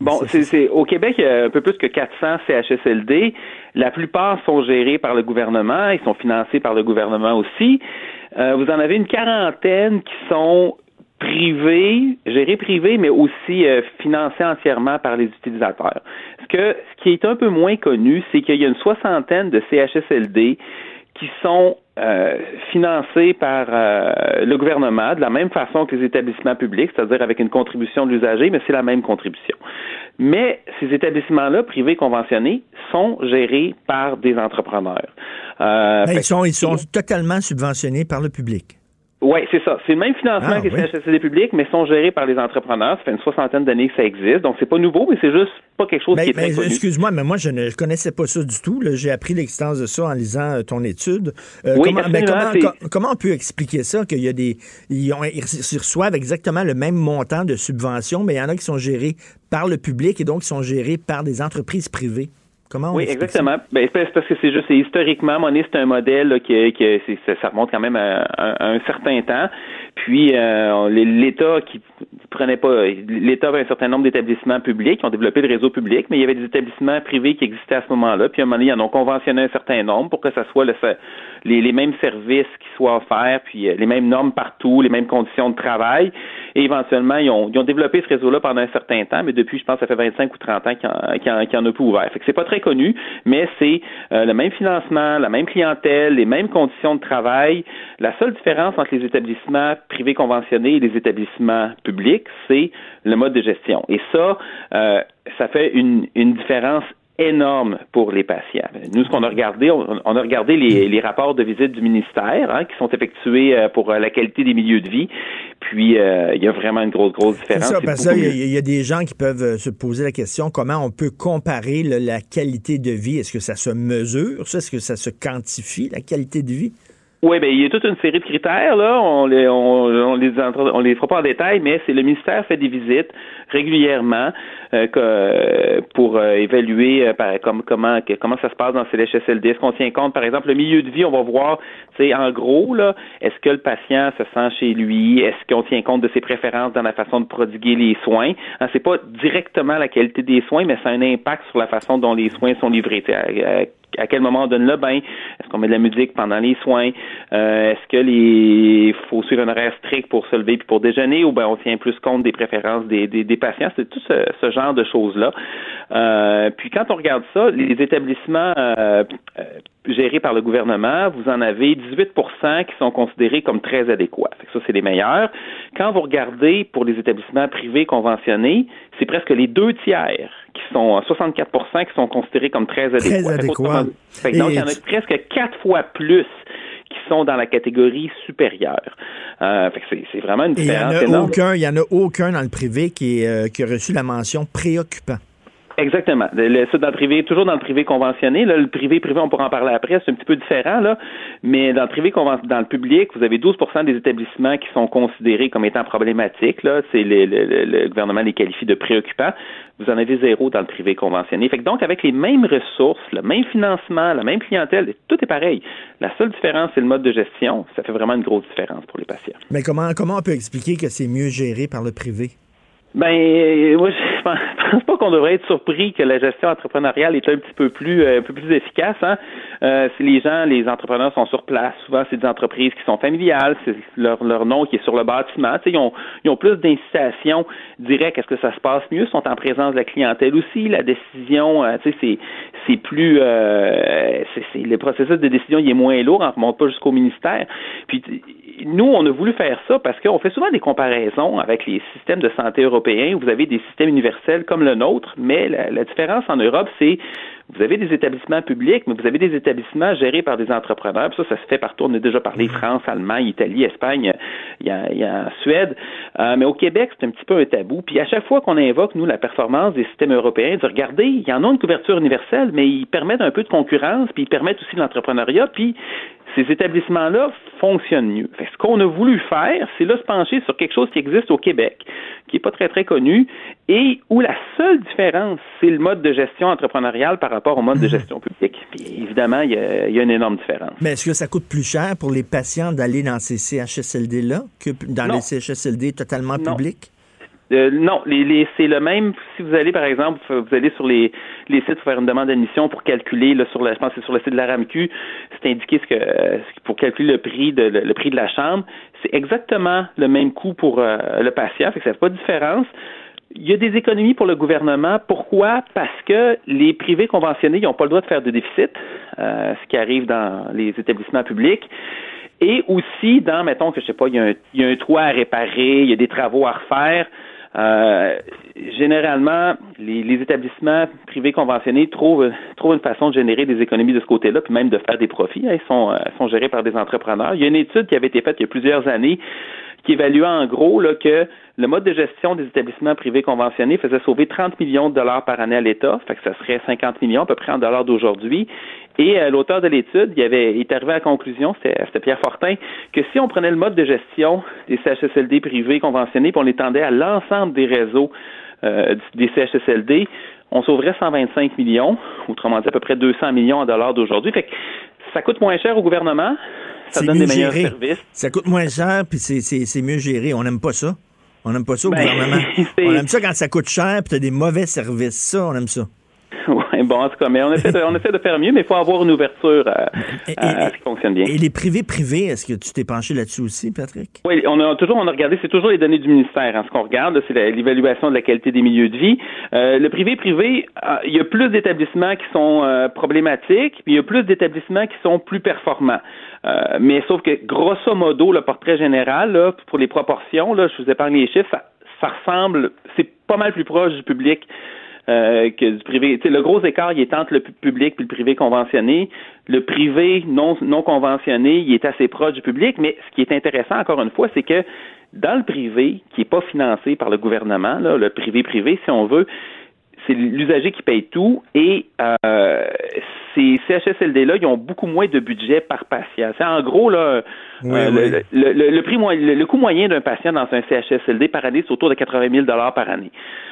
Bon, c'est au Québec, il y a un peu plus que 400 CHSLD. La plupart sont gérés par le gouvernement, ils sont financés par le gouvernement aussi. Euh, vous en avez une quarantaine qui sont privés, gérés privés, mais aussi euh, financés entièrement par les utilisateurs. Ce, que, ce qui est un peu moins connu, c'est qu'il y a une soixantaine de CHSLD qui sont euh, financés par euh, le gouvernement de la même façon que les établissements publics, c'est-à-dire avec une contribution de l'usager, mais c'est la même contribution. Mais ces établissements-là, privés conventionnés, sont gérés par des entrepreneurs. Euh, ben, ils sont, ils sont totalement subventionnés par le public. Oui, c'est ça. C'est le même financement ah, que les CHSLD publics, mais sont gérés par les entrepreneurs. Ça fait une soixantaine d'années que ça existe. Donc, c'est pas nouveau, mais c'est juste pas quelque chose qui est très mais, Excuse-moi, mais moi, je ne connaissais pas ça du tout. J'ai appris l'existence de ça en lisant euh, ton étude. Euh, oui, comment, mais comment, comment, on peut expliquer ça, qu'il y a des... Ils, ont, ils reçoivent exactement le même montant de subventions, mais il y en a qui sont gérés par le public et donc qui sont gérés par des entreprises privées? Oui, exactement. Ben, c'est parce que c'est juste, historiquement, Monnaie, c'est un modèle qui, qui ça remonte quand même à, un certain temps. Puis euh, l'État qui prenait pas, l'État avait un certain nombre d'établissements publics qui ont développé le réseau public, mais il y avait des établissements privés qui existaient à ce moment-là. Puis à un moment donné, ils en ont conventionné un certain nombre pour que ça soit le, les, mêmes services qui soient offerts, puis euh, les mêmes normes partout, les mêmes conditions de travail. Et éventuellement, ils ont, ils ont développé ce réseau-là pendant un certain temps, mais depuis, je pense, ça fait 25 ou 30 ans qu'il n'y en, en, a plus ouvert. Fait que c'est pas très connu, mais c'est euh, le même financement, la même clientèle, les mêmes conditions de travail. La seule différence entre les établissements privés conventionnés et les établissements publics, c'est le mode de gestion. Et ça, euh, ça fait une, une différence énorme pour les patients. Nous, ce qu'on a regardé, on, a regardé les, rapports de visite du ministère hein, qui sont effectués euh, pour la qualité des milieux de vie. Puis, il y a vraiment une grosse, grosse différence. C'est ça, parce qu'il y, a des gens qui peuvent se poser la question comment on peut comparer la qualité de vie? Est-ce que ça se mesure, Est-ce que ça se quantifie, la qualité de vie? Oui, ben il y a toute une série de critères là. On les on, on les on les fera pas en détail, mais c'est le ministère fait des visites régulièrement euh, que, pour euh, évaluer euh, par, comme, comment comment ça se passe dans ces LHSLD. Est-ce qu'on tient compte, par exemple, le milieu de vie, on va voir, c'est en gros là, est-ce que le patient se sent chez lui, est-ce qu'on tient compte de ses préférences dans la façon de prodiguer les soins? Hein, c'est pas directement la qualité des soins, mais ça a un impact sur la façon dont les soins sont livrés. À quel moment on donne le bain, est-ce qu'on met de la musique pendant les soins, euh, est-ce que les faut suivre un horaire strict pour se lever puis pour déjeuner ou ben on tient plus compte des préférences des, des, patients, c'est tout ce, genre de choses là. Euh, puis quand on regarde ça, les établissements euh, gérés par le gouvernement, vous en avez 18% qui sont considérés comme très adéquats. ça, c'est les meilleurs. Quand vous regardez pour les établissements privés conventionnés, c'est presque les deux tiers qui sont 64% qui sont considérés comme très adéquats. Très adéquats. donc, il y en a presque quatre fois plus qui sont dans la catégorie supérieure. Euh, c'est vraiment une différence Il n'y en, a aucun dans le privé qui, euh, qui a reçu la mention préoccupant. Exactement. Dans le privé, toujours dans le privé conventionné. Le privé privé, on pourra en parler après, c'est un petit peu différent, là. Mais dans le privé dans le public, vous avez 12% des établissements qui sont considérés comme étant problématiques. Là. C'est le, le, gouvernement les qualifie de préoccupants. Vous en avez zéro dans le privé conventionné. Fait que donc, avec les mêmes ressources, le même financement, la même clientèle, tout est pareil. La seule différence, c'est le mode de gestion. Ça fait vraiment une grosse différence pour les patients. Mais comment, comment on peut expliquer que c'est mieux géré par le privé? Ben, moi, (laughs) pense, pense pas qu'on devrait être surpris que la gestion entrepreneuriale est un petit peu plus, euh, un peu plus efficace. Hein? Euh, si les gens, les entrepreneurs sont sur place, souvent c'est des entreprises qui sont familiales, c'est leur, leur nom qui est sur le bâtiment. Ils ont, ils ont plus d'incitation directe. Est-ce que ça se passe mieux? Sont en présence de la clientèle aussi. La décision, euh, c'est, c'est plus, euh, c'est, le processus de décision il est moins lourd, on ne remonte pas jusqu'au ministère. Puis nous, on a voulu faire ça parce qu'on fait souvent des comparaisons avec les systèmes de santé européens. Vous avez des systèmes universels comme le nôtre, mais la, différence en Europe, c'est vous avez des établissements publics, mais vous avez des établissements gérés par des entrepreneurs. ça, ça se fait partout. On a déjà parlé France, Allemagne, Italie, Espagne, il y a, il y a Suède. Euh, mais au Québec, c'est un petit peu un tabou. Puis à chaque fois qu'on invoque, nous, la performance des systèmes européens, de regarder, il y en a une couverture universelle, mais ils permettent un peu de concurrence, puis ils permettent aussi de l'entrepreneuriat, puis ces établissements-là fonctionnent mieux. ce qu'on a voulu faire, c'est là se pencher sur quelque chose qui existe au Québec, qui n'est pas très très connu, et où la seule différence, c'est le mode de gestion entrepreneuriale par rapport au mode de mhm. gestion publique. Puis évidemment, il y, a, une énorme différence. Mais est-ce que ça coûte plus cher pour les patients d'aller dans ces CHSLD-là que dans les CHSLD totalement publics? Euh, non, les, c'est le même. Si vous allez, par exemple, vous allez sur les, les sites pour faire une demande d'admission pour calculer, là, sur la, je pense que c'est sur le site de la RAMQ, c'est indiqué ce que pour calculer le prix de le, prix de la chambre. C'est exactement le même coût pour euh, le patient, fait que ça fait pas de différence. Il y a des économies pour le gouvernement. Pourquoi? Parce que les privés conventionnés, n'ont pas le droit de faire de déficit, euh, ce qui arrive dans les établissements publics. Et aussi, dans, mettons que je sais pas, il y, a un, il y a un toit à réparer, il y a des travaux à refaire. Euh, généralement, les, établissements privés conventionnés trouvent, trouvent une façon de générer des économies de ce côté-là, puis même de faire des profits. Ils sont, euh, sont gérés par des entrepreneurs. Il y a une étude qui avait été faite il y a plusieurs années qui évaluait en gros là, que le mode de gestion des établissements privés conventionnés faisait sauver 30 millions de dollars par année à l'État, fait que ça serait 50 millions à peu près en dollars d'aujourd'hui. Et euh, l'auteur de l'étude, il avait est arrivé à la conclusion, c'était Pierre Fortin, que si on prenait le mode de gestion des CHSLD privés conventionnés, puis on l'étendait à l'ensemble des réseaux euh, des CHSLD, on sauverait 125 millions, autrement dit à peu près 200 millions en dollars d'aujourd'hui. Fait que ça coûte moins cher au gouvernement, ça donne des meilleurs services. Ça coûte moins cher, puis c'est mieux géré. On n'aime pas ça. On n'aime pas ça au ben, gouvernement. (laughs) On aime ça quand ça coûte cher, puis tu as des mauvais services. Ça, on aime ça. Oui, bon, en tout cas, mais on essaie de, on essaie de faire mieux, mais il faut avoir une ouverture à, ce qui fonctionne bien. Et les privés privés, est-ce que tu t'es penché là-dessus aussi, Patrick? Oui, on a toujours, on a regardé, c'est toujours les données du ministère. Hein, ce qu'on regarde, c'est l'évaluation de la qualité des milieux de vie. Euh, le privé privé, euh, il y a plus d'établissements qui sont euh, problématiques, puis il y a plus d'établissements qui sont plus performants. mais sauf que, grosso modo, le portrait général, là, pour les proportions, là, je vous épargne les chiffres, ça, ça ressemble, c'est pas mal plus proche du public euh, que du privé. le gros écart, il est entre le public et le privé conventionné. Le privé non, non conventionné, il est assez proche du public, mais ce qui est intéressant, encore une fois, c'est que dans le privé, qui n'est pas financé par le gouvernement, là, le privé-privé, si on veut, c'est l'usager qui paye tout et euh, ces CHSLD-là, ils ont beaucoup moins de budget par patient. C'est en gros là, euh, Le, prix le, coût moyen d'un patient dans un CHSLD par année, c'est autour de 80 000 par année,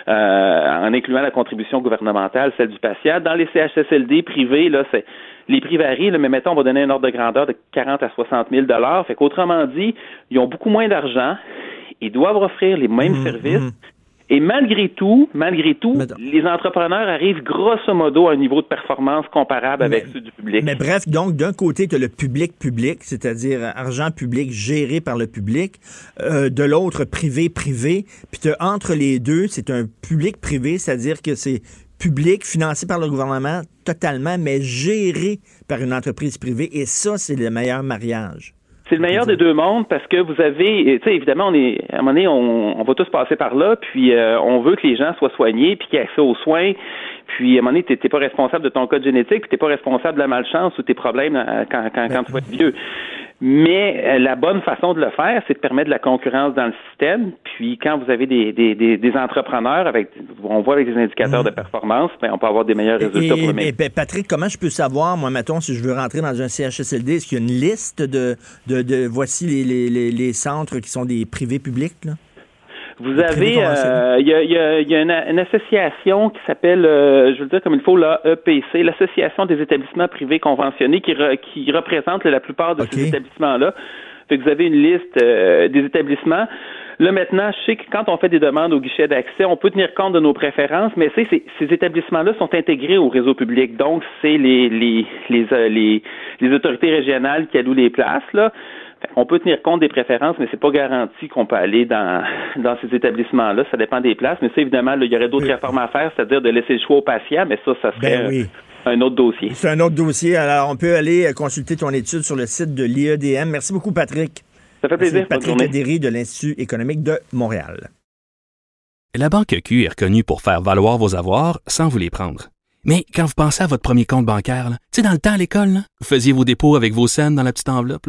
euh, en incluant la contribution gouvernementale, celle du patient. Dans les CHSLD privés, là, c'est les prix varient, là, mais mettons, on va donner un ordre de grandeur de 40 à 60 000 Fait qu'autrement dit, ils ont beaucoup moins d'argent, ils doivent offrir les mêmes mmh, services. Mmh. Et malgré tout, malgré tout, les entrepreneurs arrivent grosso modo à un niveau de performance comparable avec ceux du public. Mais bref, donc d'un côté, tu as le public-public, c'est-à-dire argent public géré par le public, euh, de l'autre privé-privé, puis entre les deux, c'est un public-privé, c'est-à-dire que c'est public financé par le gouvernement totalement, mais géré par une entreprise privée, et ça, c'est le meilleur mariage. C'est le meilleur des deux mondes parce que vous avez, tu sais, évidemment, on est, à un moment donné, on, va tous passer par là, puis euh, on veut que les gens soient soignés, puis qu'ils aient accès aux soins. Puis, à un moment donné, tu n'es pas responsable de ton code génétique, puis tu n'es pas responsable de la malchance ou tes problèmes euh, quand, quand, quand tu vas être vieux. Mais euh, la bonne façon de le faire, c'est de permettre de la concurrence dans le système. Puis quand vous avez des, des, des, entrepreneurs avec, on voit avec des indicateurs mm. de performance, ben, on peut avoir des meilleurs résultats pour le ben, Patrick, comment je peux savoir, moi, mettons, si je veux rentrer dans un CHSLD, est-ce qu'il y a une liste de, de, de voici les, les, les, centres qui sont des privés publics, là? Vous avez, euh, il y, a, y, a, une, association qui s'appelle, euh, je veux le dire comme il faut, l'EPC, l'Association des établissements privés conventionnés, qui, qui représente la plupart de ces établissements-là. Fait que vous avez une liste euh, des établissements. Là, maintenant, je sais que quand on fait des demandes au guichet d'accès, on peut tenir compte de nos préférences, mais ces, ces établissements-là sont intégrés au réseau public. Donc, c'est les, les, les, euh, les, les autorités régionales qui allouent les places, là. On peut tenir compte des préférences, mais c'est pas garanti qu'on peut aller dans, (laughs) dans ces établissements-là. Ça dépend des places. Mais ça, évidemment, il y aurait d'autres réformes à faire, c'est-à-dire de laisser le choix aux patients, mais ça, ça serait ben un autre dossier. C'est un autre dossier. Alors, on peut aller euh, consulter ton étude sur le site de l'IEDM. Merci beaucoup, Patrick. Ça fait plaisir. Patrick Adéry de l'Institut économique de Montréal. La Banque Q est reconnue pour faire valoir vos avoirs sans vous les prendre. Mais quand vous pensez à votre premier compte bancaire, tu sais, dans le temps à l'école, vous faisiez vos dépôts avec vos scènes dans la petite enveloppe.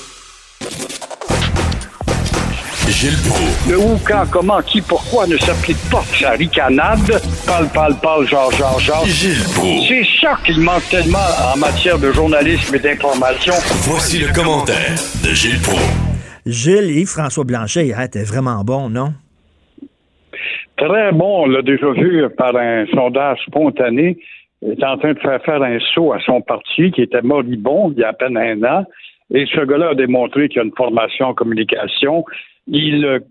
Gilles Le où, quand, comment, qui, pourquoi ne s'applique pas sa ricanade? Parle, parle, parle, genre, genre, genre. Gilles C'est ça qu'il manque tellement en matière de journalisme et d'information. Voici le commentaire de Gilles Proulx. Gilles et François Blanchet, il était vraiment bon, non? Très bon, on l'a déjà vu par un sondage spontané. Il est en train de faire faire un saut à son parti qui était moribond il y a à peine un an. Et ce gars-là a démontré qu'il a une formation en communication. Il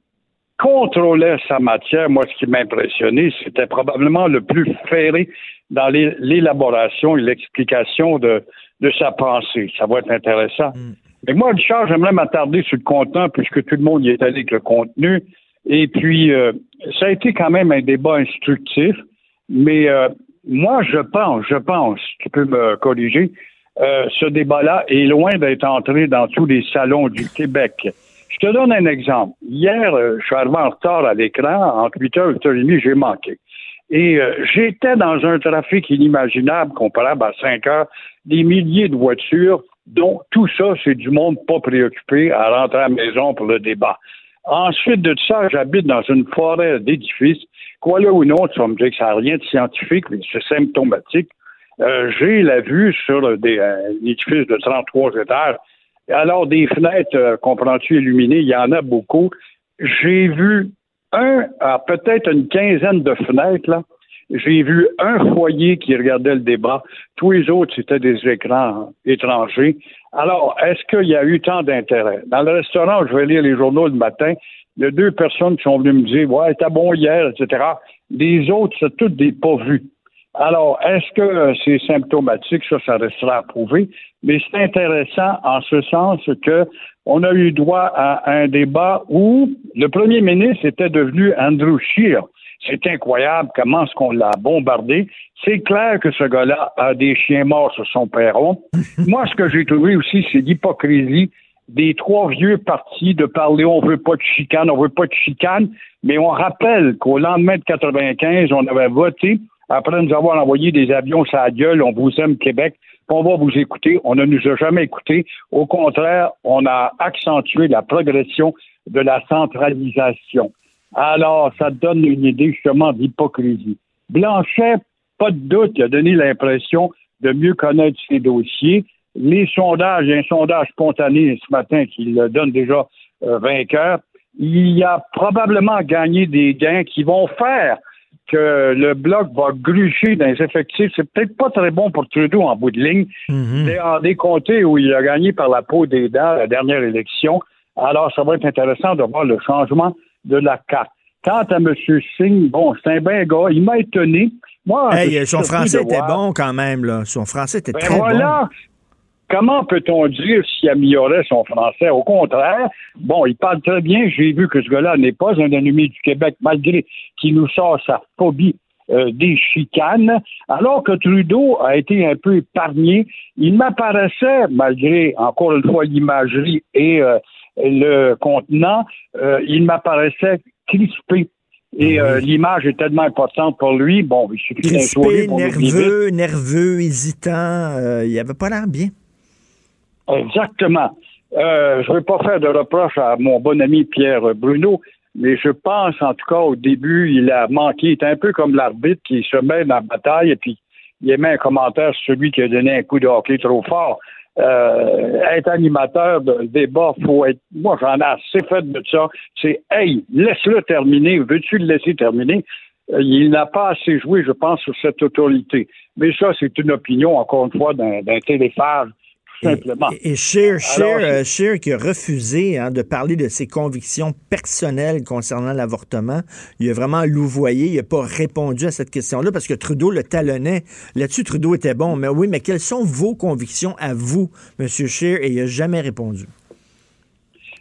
contrôlait sa matière. Moi, ce qui m'a impressionné, c'était probablement le plus ferré dans l'élaboration et l'explication de, de sa pensée. Ça va être intéressant. Mm. Mais moi, Richard, j'aimerais m'attarder sur le contenant puisque tout le monde y est allé avec le contenu. Et puis, euh, ça a été quand même un débat instructif. Mais euh, moi, je pense, je pense, tu peux me corriger, euh, ce débat-là est loin d'être entré dans tous les salons du Québec. Je te donne un exemple. Hier, euh, je suis arrivé en retard à l'écran. Entre 8h et 8h30, j'ai manqué. Et euh, j'étais dans un trafic inimaginable comparable à 5 heures, des milliers de voitures, dont tout ça, c'est du monde pas préoccupé à rentrer à la maison pour le débat. Ensuite de ça, j'habite dans une forêt d'édifices. Quoi là ou non, tu vas me dire que ça n'a rien de scientifique, mais c'est symptomatique. Euh, j'ai la vue sur des euh, édifices de 33 étages. Alors, des fenêtres, euh, comprends-tu, illuminées, il y en a beaucoup. J'ai vu un, peut-être une quinzaine de fenêtres, là. J'ai vu un foyer qui regardait le débat. Tous les autres, c'était des écrans étrangers. Alors, est-ce qu'il y a eu tant d'intérêt? Dans le restaurant, je vais lire les journaux le matin. Il y a deux personnes qui sont venues me dire, ouais, t'as bon hier, etc. Les autres, c'est toutes des pas vus. Alors, est-ce que c'est symptomatique? Ça, ça restera à prouver. Mais c'est intéressant en ce sens que on a eu droit à un débat où le premier ministre était devenu Andrew Scheer. C'est incroyable comment est-ce qu'on l'a bombardé. C'est clair que ce gars-là a des chiens morts sur son perron. (laughs) Moi, ce que j'ai trouvé aussi, c'est l'hypocrisie des trois vieux partis de parler on veut pas de chicane, on veut pas de chicane, mais on rappelle qu'au lendemain de 95, on avait voté après nous avoir envoyé des avions sur la gueule, on vous aime Québec, on va vous écouter. On ne nous a jamais écoutés. Au contraire, on a accentué la progression de la centralisation. Alors, ça donne une idée justement d'hypocrisie. Blanchet, pas de doute, il a donné l'impression de mieux connaître ses dossiers. Les sondages, un sondage spontané ce matin qui le donne déjà euh, vainqueur, il a probablement gagné des gains qui vont faire que le bloc va gruger dans les effectifs. C'est peut-être pas très bon pour Trudeau en bout de ligne. Mm des comtés où il a gagné par la peau des dents la dernière élection. Alors, ça va être intéressant de voir le changement de la carte. Quant à M. Singh, bon, c'est un bon gars. Il m'a étonné. Moi, son français était bon quand même, là. Son français était ben très voilà. Comment peut-on dire s'il améliorait son français? Au contraire, bon, il parle très bien. J'ai vu que ce gars-là n'est pas un ennemi du Québec, malgré qu'il nous sort sa phobie euh, des chicanes, alors que Trudeau a été un peu épargné. Il m'apparaissait, malgré, encore une fois, l'imagerie et euh, le contenant, euh, il m'apparaissait crispé. Et l'image est tellement importante pour lui. Bon, il suffit d'un sourire pour nerveux, nerveux, hésitant. il avait pas l'air bien. Exactement. Euh, je ne vais pas faire de reproche à mon bon ami Pierre Bruno, mais je pense, en tout cas, au début, il a manqué. Il est un peu comme l'arbitre qui se met dans la bataille et puis il émet un commentaire sur celui qui a donné un coup de hockey trop fort. Euh, être animateur de débat, faut être. Moi, j'en ai assez fait de ça. C'est Hey, laisse-le terminer. Veux-tu le laisser terminer? Euh, il n'a pas assez joué, je pense, sur cette autorité. Mais ça, c'est une opinion, encore une fois, d'un téléphage simplement. Et, Scheer, euh, qui a refusé hein, de parler de ses convictions personnelles concernant l'avortement, il a vraiment louvoyé, il n'a pas répondu à cette question-là parce que Trudeau le talonnait. Là-dessus, Trudeau était bon. Mais oui, mais quelles sont vos convictions à vous, M. Scheer? Et il n'a jamais répondu.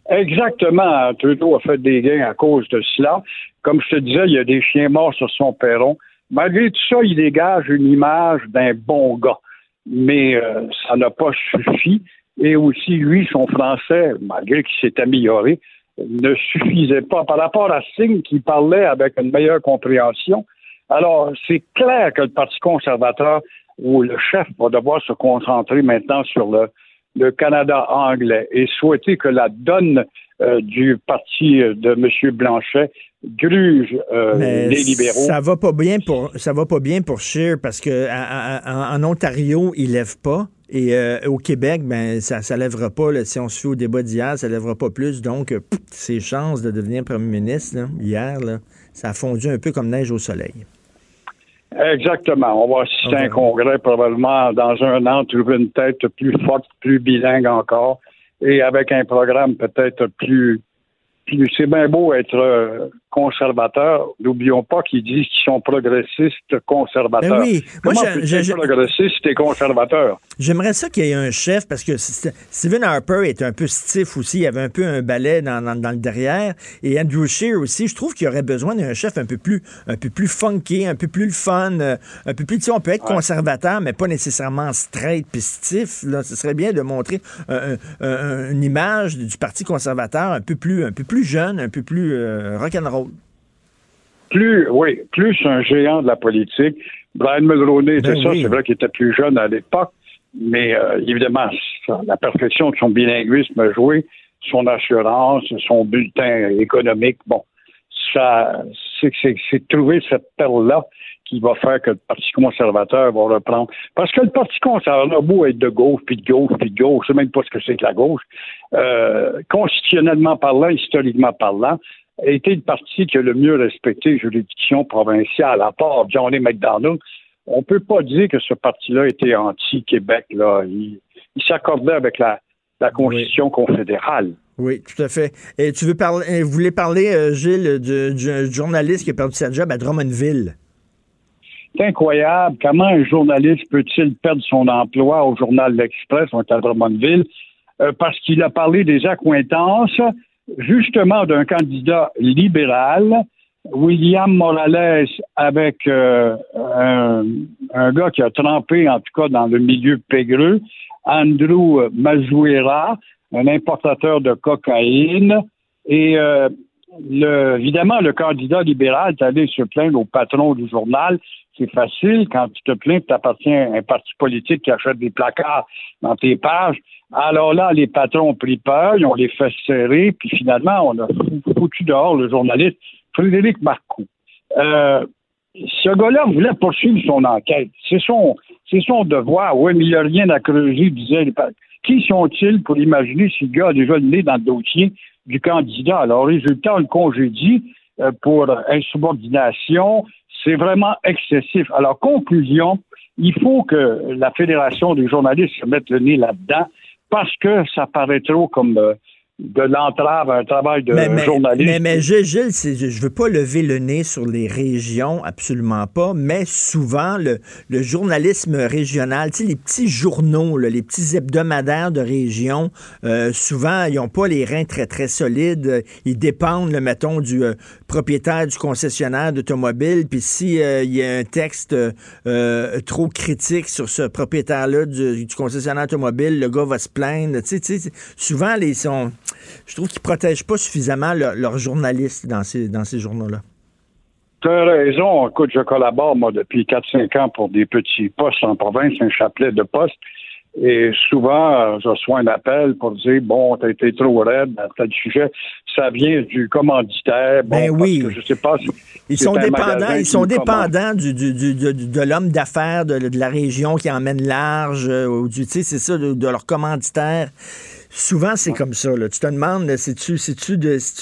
Exactement. Trudeau a fait des gains à cause de cela. Comme je te disais, il y a des chiens morts sur son perron. Malgré tout ça, il dégage une image d'un bon gars mais euh, ça n'a pas suffi. Et aussi, lui, son français, malgré qu'il s'est amélioré, ne suffisait pas par rapport à Singh qui parlait avec une meilleure compréhension. Alors, c'est clair que le Parti conservateur ou le chef va devoir se concentrer maintenant sur le, le Canada anglais et souhaiter que la donne euh, du parti de M. Blanchet gruge euh, les libéraux. Ça va pas bien pour ça va pas bien pour Scheer parce que en Ontario, il lève pas. Et euh, au Québec, ben ça ça lèvera pas. si on se fait au débat d'hier, ça lèvera pas plus. Donc, ses chances de devenir premier ministre hier, ça a fondu un peu comme neige au soleil. Exactement. On va assister à un congrès probablement dans un an, trouver une tête plus forte, plus bilingue encore et avec un programme peut-être plus c'est bien beau être euh, conservateur. N'oublions pas qu'ils disent qu'ils sont progressistes conservateurs. Ben oui, moi, je, progressiste et conservateur? J'aimerais ça qu'il y ait un chef parce que Stephen Harper est un peu stiff aussi. Il y avait un peu un balai dans, le derrière. Et Andrew Scheer aussi. Je trouve qu'il y aurait besoin d'un chef un peu plus, un peu plus funky, un peu plus fun, euh, un peu plus. Tu sais, on peut être conservateur, mais pas nécessairement straight puis stiff. Là, ce serait bien de montrer une image du Parti conservateur un peu plus, un peu plus jeune, un peu plus euh, rock'n'roll. Plus, oui, plus un géant de la politique. Brian Mulroney c'est ben ça, c'est vrai qu'il était plus jeune à l'époque, mais euh, évidemment, la perfection de son bilinguisme a joué, son assurance, son bulletin économique, bon, ça, c'est trouver cette perle-là qui va faire que le Parti conservateur va reprendre. Parce que le Parti conservateur, beau être de gauche, puis de gauche, puis de gauche, je sais même pas ce que c'est que la gauche, euh, constitutionnellement parlant, historiquement parlant, a été le parti qui a le mieux respecté les juridictions provinciales, à part Johnny McDonald. On peut pas dire que ce parti-là était anti-Québec. Là. Il, s'accordait avec la, Constitution confédérale. Oui, tout à fait. Et tu veux parler, vous voulez parler, euh, Gilles, du journaliste qui a perdu sa job à Drummondville? C'est incroyable. Comment un journaliste peut-il perdre son emploi au journal L'Express, on est à Drummondville, euh, parce qu'il a parlé des accointances, justement, d'un candidat libéral, William Morales, avec euh, un, gars qui a trempé, en tout cas, dans le milieu pégreux, Andrew Mazuera, un importateur de cocaïne, et euh, le, évidemment, le candidat libéral est allé se plaindre au patron du journal c'est facile quand tu te plains tu appartiens à un parti politique qui achète des placards dans tes pages. Alors là, les patrons ont pris peur, ils ont les fait serrer, puis finalement, on a foutu dehors le journaliste Frédéric Marcoux. Euh, ce gars-là voulait poursuivre son enquête. C'est son, c'est son devoir. Oui, mais il n'y a rien à creuser, disait Qui sont-ils pour imaginer si le gars a déjà le nez dans le dossier du candidat? Alors, résultat, on le congédie euh, pour insubordination, c'est vraiment excessif. Alors, conclusion, il faut que la Fédération des journalistes se mette le nez là-dedans parce que ça paraît trop comme euh, de l'entrave à un travail de journaliste. Mais, mais Gilles, je je veux pas lever le nez sur les régions, absolument pas, mais souvent, le, le journalisme régional, tu sais, les petits journaux, les petits hebdomadaires de région, euh, souvent, ils n'ont pas les reins très, très solides. Ils dépendent, le mettons, du euh, propriétaire du concessionnaire d'automobile. Puis s'il euh, il y a un texte trop critique sur ce propriétaire-là du, du, concessionnaire automobile, le gars va se plaindre. Tu sais, souvent, les sont je trouve qu'ils protègent pas suffisamment leurs journalistes dans ces, dans ces journaux-là. Tu as raison. Écoute, je collabore, moi, depuis 4-5 ans pour des petits postes en province, un chapelet de postes. Et souvent, je reçois un appel pour dire bon, t'as été trop raide dans tel sujet. Ça vient du commanditaire. Bon, ben oui. je sais pas ils sont dépendants, ils sont dépendants du, du, du, de, l'homme d'affaires de, de, la région qui emmène large, euh, ou du, c'est ça, de, leur commanditaire. Souvent, c'est comme ça. Là. Tu te demandes, de, c'est-tu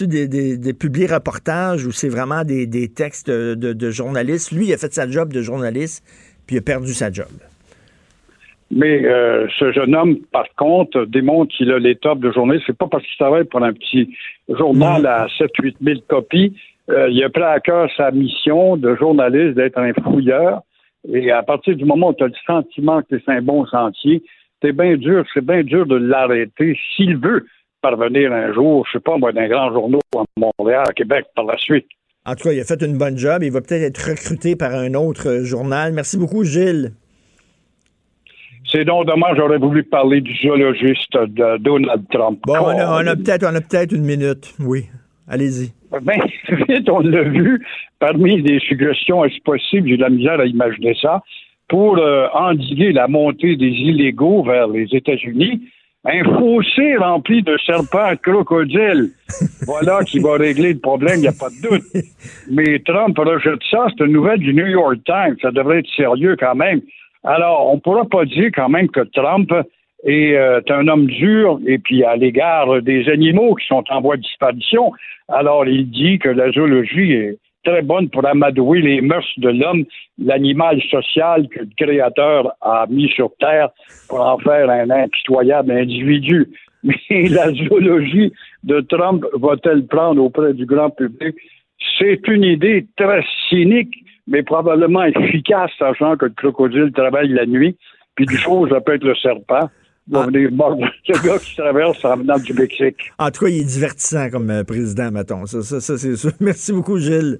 des, des, des publiés reportages ou c'est vraiment des, des textes de, de, journalistes? Lui, il a fait sa job de journaliste, puis il a perdu sa job. Mais euh, ce jeune homme, par contre, démontre qu'il a l'étape de journaliste. C'est pas parce qu'il travaille pour un petit journal à 7-8 000 copies. Euh, il a pris à cœur sa mission de journaliste d'être un fouilleur. Et à partir du moment où tu as le sentiment que c'est un bon sentier, c'est bien dur, c'est bien dur de l'arrêter s'il veut parvenir un jour, je sais pas moi, d'un grand journal à Montréal, à Québec par la suite. En tout cas, il a fait une bonne job. Il va peut-être être recruté par un autre journal. Merci beaucoup, Gilles. C'est donc dommage, j'aurais voulu parler du zoologiste de Donald Trump. Bon, on a, peut-être peut une minute, oui. Allez-y. Ben, (laughs) vite, on l'a vu, parmi les suggestions, est-ce possible, j'ai de la misère à imaginer ça, pour euh, endiguer la montée des illégaux vers les États-Unis, un fossé rempli de serpents crocodiles. (laughs) Voilà qui va régler le problème, il n'y a pas de doute. Mais Trump rejette ça, c'est une nouvelle du New York Times, ça devrait être sérieux quand même. Alors, on ne pourra pas dire quand même que Trump est euh, un homme dur et puis à l'égard des animaux qui sont en voie de disparition. Alors, il dit que la zoologie est très bonne pour amadouer les mœurs de l'homme, l'animal social que le Créateur a mis sur Terre pour en faire un impitoyable individu. (laughs) Mais la zoologie de Trump va-t-elle prendre auprès du grand public? C'est une idée très cynique mais probablement efficace, sachant que le crocodile travaille la nuit, puis du jour, ça peut être le serpent. Va ah. (laughs) le gars qui traverse en venant du Mexique. En tout cas, il est divertissant comme euh, président, mettons. Ça, ça, ça c'est sûr. (laughs) Merci beaucoup, Gilles.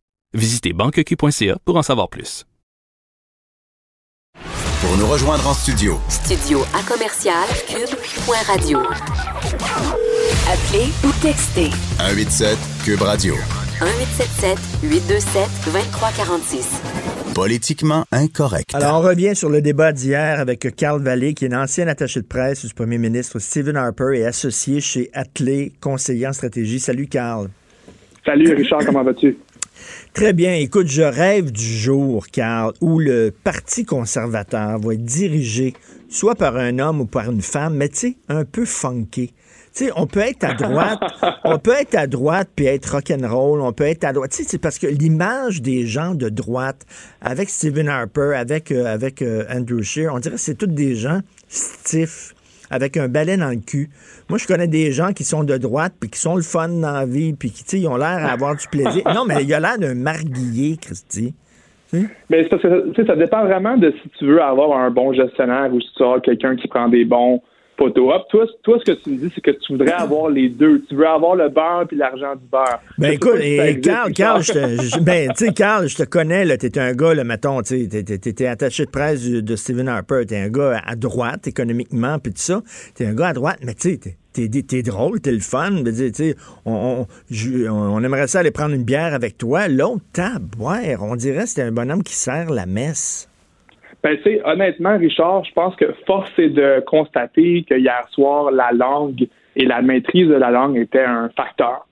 Visitez banqueq.ca pour en savoir plus. Pour nous rejoindre en studio. Studio à commercial cube.radio. Appelez ou textez. 187 cube radio. 1877 827 2346. Politiquement incorrect. Alors, on revient sur le débat d'hier avec Carl Vallée, qui est un ancien attaché de presse du premier ministre Stephen Harper et associé chez Atley, conseiller en stratégie. Salut, Carl. Salut, Richard, comment vas-tu? Très bien. Écoute, je rêve du jour, Carl, où le Parti conservateur va être dirigé soit par un homme ou par une femme, mais tu sais, un peu funky sais, on peut être à droite, (laughs) on peut être à droite puis être rock'n'roll, on peut être à droite. Tu sais, c'est parce que l'image des gens de droite, avec Stephen Harper, avec, euh, avec euh, Andrew Scheer, on dirait que c'est tous des gens stiffs avec un balai dans le cul. Moi, je connais des gens qui sont de droite, puis qui sont le fun dans la vie, puis qui, ils ont l'air à avoir du plaisir. Non, mais il a l'air d'un marguillier, Christy. Mais parce que ça dépend vraiment de si tu veux avoir un bon gestionnaire ou si tu as quelqu'un qui prend des bons toi, toi, ce que tu me dis, c'est que tu voudrais avoir les deux. Tu veux avoir le beurre puis l'argent du beurre. Ben écoute, et Carl, Carl, je te, (laughs) ben, Carl, je te connais, là, t'es un gars, là, mettons, tu étais attaché de presse de Stephen Harper, t'es un gars à droite économiquement, puis tout ça. T'es un gars à droite, mais tu sais, t'es es drôle, t'es le fun. On, on, aimerait ça aller prendre une bière avec toi. L'autre, t'as boire. On dirait que c'était un bonhomme qui sert la messe. Ben, honnêtement, Richard, je pense que force est de constater que hier soir, la langue et la maîtrise de la langue étaient un facteur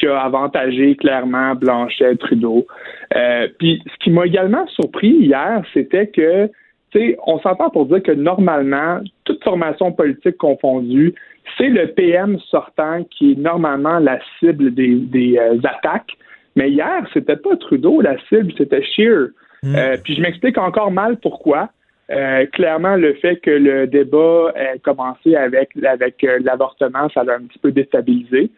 qui a avantagé clairement Blanchet, Trudeau. Euh, puis, ce qui m'a également surpris hier, c'était que, tu sais, on s'entend pour dire que normalement, toute formation politique confondue, c'est le PM sortant qui est normalement la cible des, euh, attaques. Mais hier, c'était pas Trudeau la cible, c'était Scheer. Mm. Euh, puis je m'explique encore mal pourquoi. Euh, clairement, le fait que le débat ait commencé avec, avec euh, l'avortement, ça l'a un petit peu déstabilisé.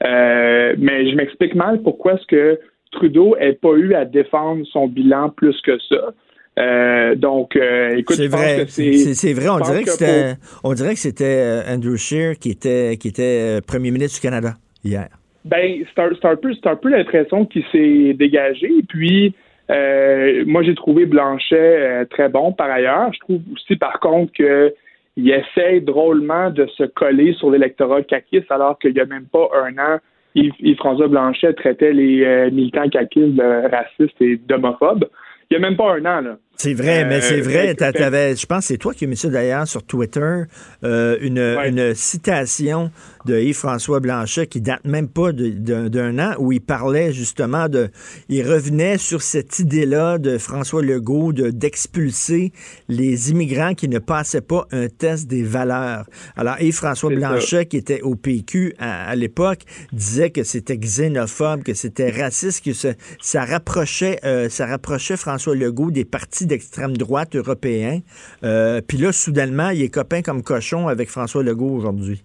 mais je m'explique mal pourquoi est-ce que Trudeau n'ait pas eu à défendre son bilan plus que ça. donc, écoute, c'est vrai. C'est vrai. On dirait que, c'était, on dirait que c'était Andrew Scheer qui était, qui était premier ministre du Canada hier. Ben, c'est un, un, peu, c'est un peu l'impression qui s'est dégagée. Puis, euh, moi, j'ai trouvé Blanchet euh, très bon par ailleurs. Je trouve aussi, par contre, qu'il essaie drôlement de se coller sur l'électorat caquiste alors qu'il n'y a même pas un an, Yves-François Blanchet traitait les euh, militants caquistes de racistes et d'homophobes. Il n'y a même pas un an, là. C'est vrai, mais c'est vrai. je pense que c'est toi qui as mis ça d'ailleurs sur Twitter, une, une citation de Yves-François Blanchet qui date même pas d'un an où il parlait justement de, il revenait sur cette idée-là de François Legault de d'expulser les immigrants qui ne passaient pas un test des valeurs. Alors Yves-François Blanchet qui était au PQ à, l'époque disait que c'était xénophobe, que c'était raciste, que ça, rapprochait, euh, ça rapprochait François Legault des partis d'extrême droite européens. Euh, puis là, soudainement, il est copain comme cochon avec François Legault aujourd'hui.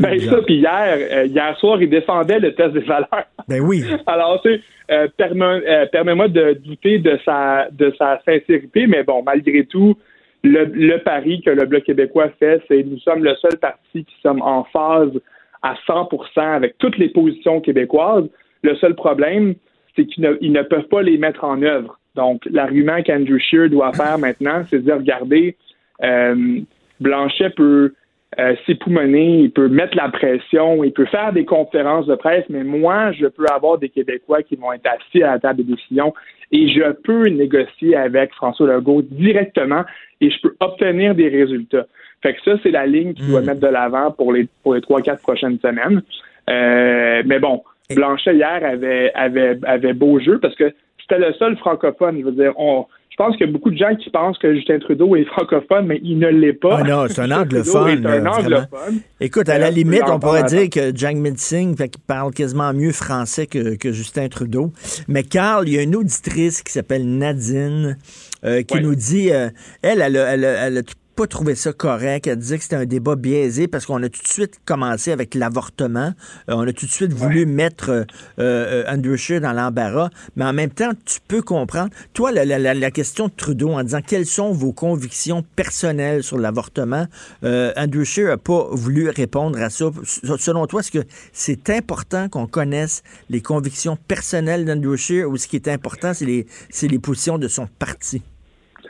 Ben ça, puis hier, euh, hier soir, il défendait le test des valeurs. Ben oui. (laughs) Alors, tu sais, euh, euh, permets-moi de douter de sa, de sa sincérité, mais bon, malgré tout, le, le pari que le Bloc québécois fait, c'est nous sommes le seul parti qui sommes en phase à 100% avec toutes les positions québécoises. Le seul problème, c'est qu'ils ne, ils ne peuvent pas les mettre en œuvre. Donc, l'argument qu'Andrew Scheer doit faire maintenant, c'est de dire, regardez, Blanchet peut euh, s'époumoner, il peut mettre la pression, il peut faire des conférences de presse, mais moi, je peux avoir des Québécois qui vont être assis à la table de décision et je peux négocier avec François Legault directement et je peux obtenir des résultats. Fait que ça, c'est la ligne qu'il doit hmm. mettre de l'avant pour les pour les trois, quatre prochaines semaines. Euh, mais bon, Blanchet hier avait, avait, avait beau jeu parce que c'était le seul francophone. Je veux dire, on, je pense qu'il y a beaucoup de gens qui pensent que Justin Trudeau est francophone, mais il ne l'est pas. Ah non, c'est un (laughs) anglophone. un anglophone. Écoute, à la limite, on pourrait dire que Jack fait parle quasiment mieux français que, Justin Trudeau. Mais Carl, il y a une auditrice qui s'appelle Nadine euh, qui nous dit, euh, elle, elle a, elle, elle, pas trouvé ça correct. Elle disait que c'était un débat biaisé parce qu'on a tout de suite commencé avec l'avortement. Euh, on a tout de suite voulu mettre euh, euh, Andrew Scheer dans l'embarras. Mais en même temps, tu peux comprendre. Toi, la, question de Trudeau en disant quelles sont vos convictions personnelles sur l'avortement, Andrew Scheer n'a pas voulu répondre à ça. Selon toi, est-ce que c'est important qu'on connaisse les convictions personnelles d'Andrew Scheer ou ce qui est important, c'est les, les positions de son parti?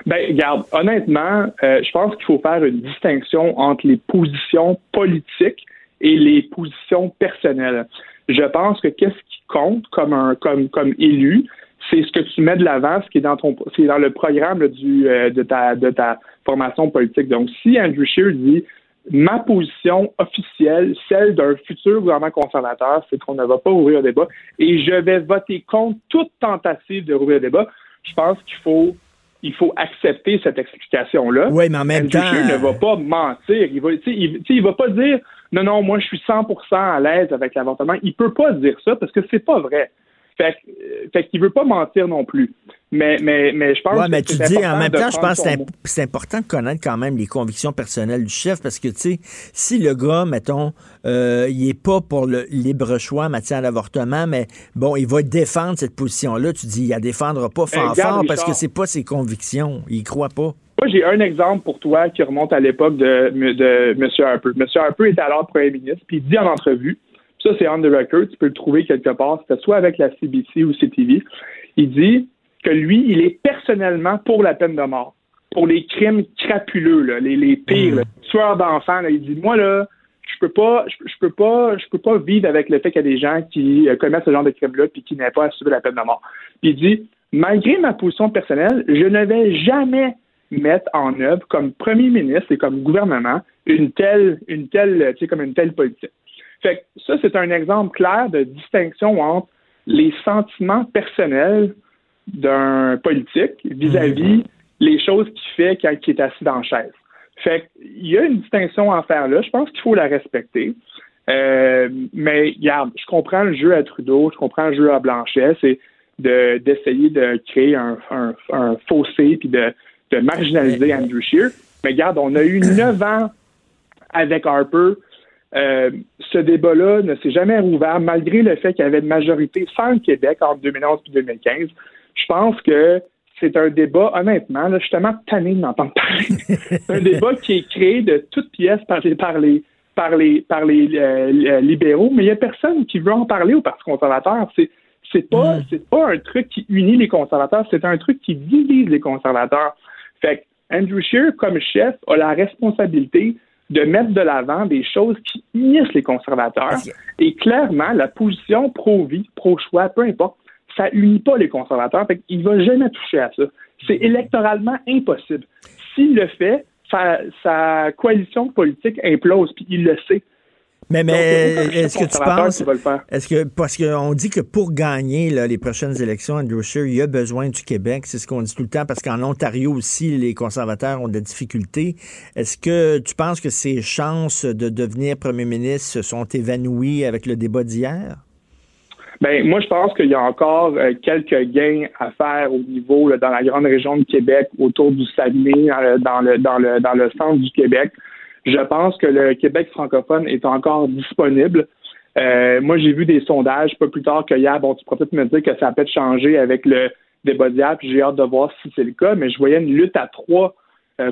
Ben, regarde, honnêtement, euh, je pense qu'il faut faire une distinction entre les positions politiques et les positions personnelles. Je pense que qu'est-ce qui compte comme un comme comme élu, c'est ce que tu mets de l'avant, ce qui est dans ton c'est dans le programme du euh, de ta de ta formation politique. Donc, si Andrew Scheer dit ma position officielle, celle d'un futur gouvernement conservateur, c'est qu'on ne va pas ouvrir le débat et je vais voter contre toute tentative de rouvrir le débat. Je pense qu'il faut il faut accepter cette explication-là. Oui, mais en même temps. ne va pas mentir. Il va, il, il va pas dire non, non, moi je suis 100% à l'aise avec l'avortement. Il peut pas dire ça parce que c'est pas vrai. Fait, euh, fait qu'il veut pas mentir non plus. Mais, mais, mais je pense ouais, mais tu dis en même temps, je pense que c'est important de connaître quand même les convictions personnelles du chef parce que, tu sais, si le gars, mettons, euh, il est pas pour le libre choix en matière d'avortement, mais bon, il va défendre cette position-là, tu dis, il la défendra pas fort fort parce que c'est pas ses convictions. Il croit pas. Moi, j'ai un exemple pour toi qui remonte à l'époque de, de M. Harper. M. Harper était alors premier ministre, puis il dit en entrevue, ça c'est on the record, tu peux le trouver quelque part, c'était soit avec la CBC ou CTV, il dit que lui, il est personnellement pour la peine de mort, pour les crimes crapuleux, les, les, pires, mmh. tueurs d'enfants. Il dit, moi, là, je peux pas, je, peux pas, je peux pas vivre avec le fait qu'il y a des gens qui euh, commettent ce genre de crimes-là puis qui n'aient pas à subir la peine de mort. Puis il dit, malgré ma position personnelle, je ne vais jamais mettre en œuvre comme premier ministre et comme gouvernement une telle, une telle, tu sais, comme une telle politique. Fait que ça, c'est un exemple clair de distinction entre les sentiments personnels d'un politique vis-à-vis mhm. les choses qu'il fait quand il est assis dans la chaise. Fait il y a une distinction à faire là. Je pense qu'il faut la respecter. Euh, mais regarde, je comprends le jeu à Trudeau, je comprends le jeu à Blanchet, c'est de, d'essayer de créer un, un, fossé puis de, de marginaliser Andrew Scheer. Mais regarde, on a eu neuf ans avec Harper. Euh, ce débat-là ne s'est jamais rouvert, malgré le fait qu'il y avait une majorité sans le Québec entre 2011 et 2015 je pense que c'est un débat, honnêtement, là, justement tanné d'entendre parler. (laughs) c'est un débat qui est créé de toutes pièces par les, par les, par les, par les euh, libéraux, mais il n'y a personne qui veut en parler au Parti conservateur. C'est, c'est pas, mm. c'est pas un truc qui unit les conservateurs, c'est un truc qui divise les conservateurs. Fait que Andrew Scheer, comme chef, a la responsabilité de mettre de l'avant des choses qui unissent les conservateurs. Et clairement, la position pro-vie, pro-choix, peu importe, ça unit pas les conservateurs. Fait il va jamais toucher à ça. C'est électoralement impossible. S'il le fait, sa, coalition politique implose, puis il le sait. Mais, mais est-ce que tu penses, est-ce que, parce qu'on dit que pour gagner les prochaines élections, Andrew Scheer, il y a besoin du Québec, c'est ce qu'on dit tout le temps, parce qu'en Ontario aussi, les conservateurs ont des difficultés. Est-ce que tu penses que ses chances de devenir premier ministre sont évanouies avec le débat d'hier? Ben, moi, je pense qu'il y a encore euh, quelques gains à faire au niveau dans la grande région de Québec, autour du Saguenay, euh, dans le dans le dans le centre du Québec. Je pense que le Québec francophone est encore disponible. Euh, moi, j'ai vu des sondages pas plus tard que hier. Bon, tu pourrais peut-être me dire que ça a peut-être changé avec le débat d'hier, puis j'ai hâte de voir si c'est le cas, mais je voyais une lutte à trois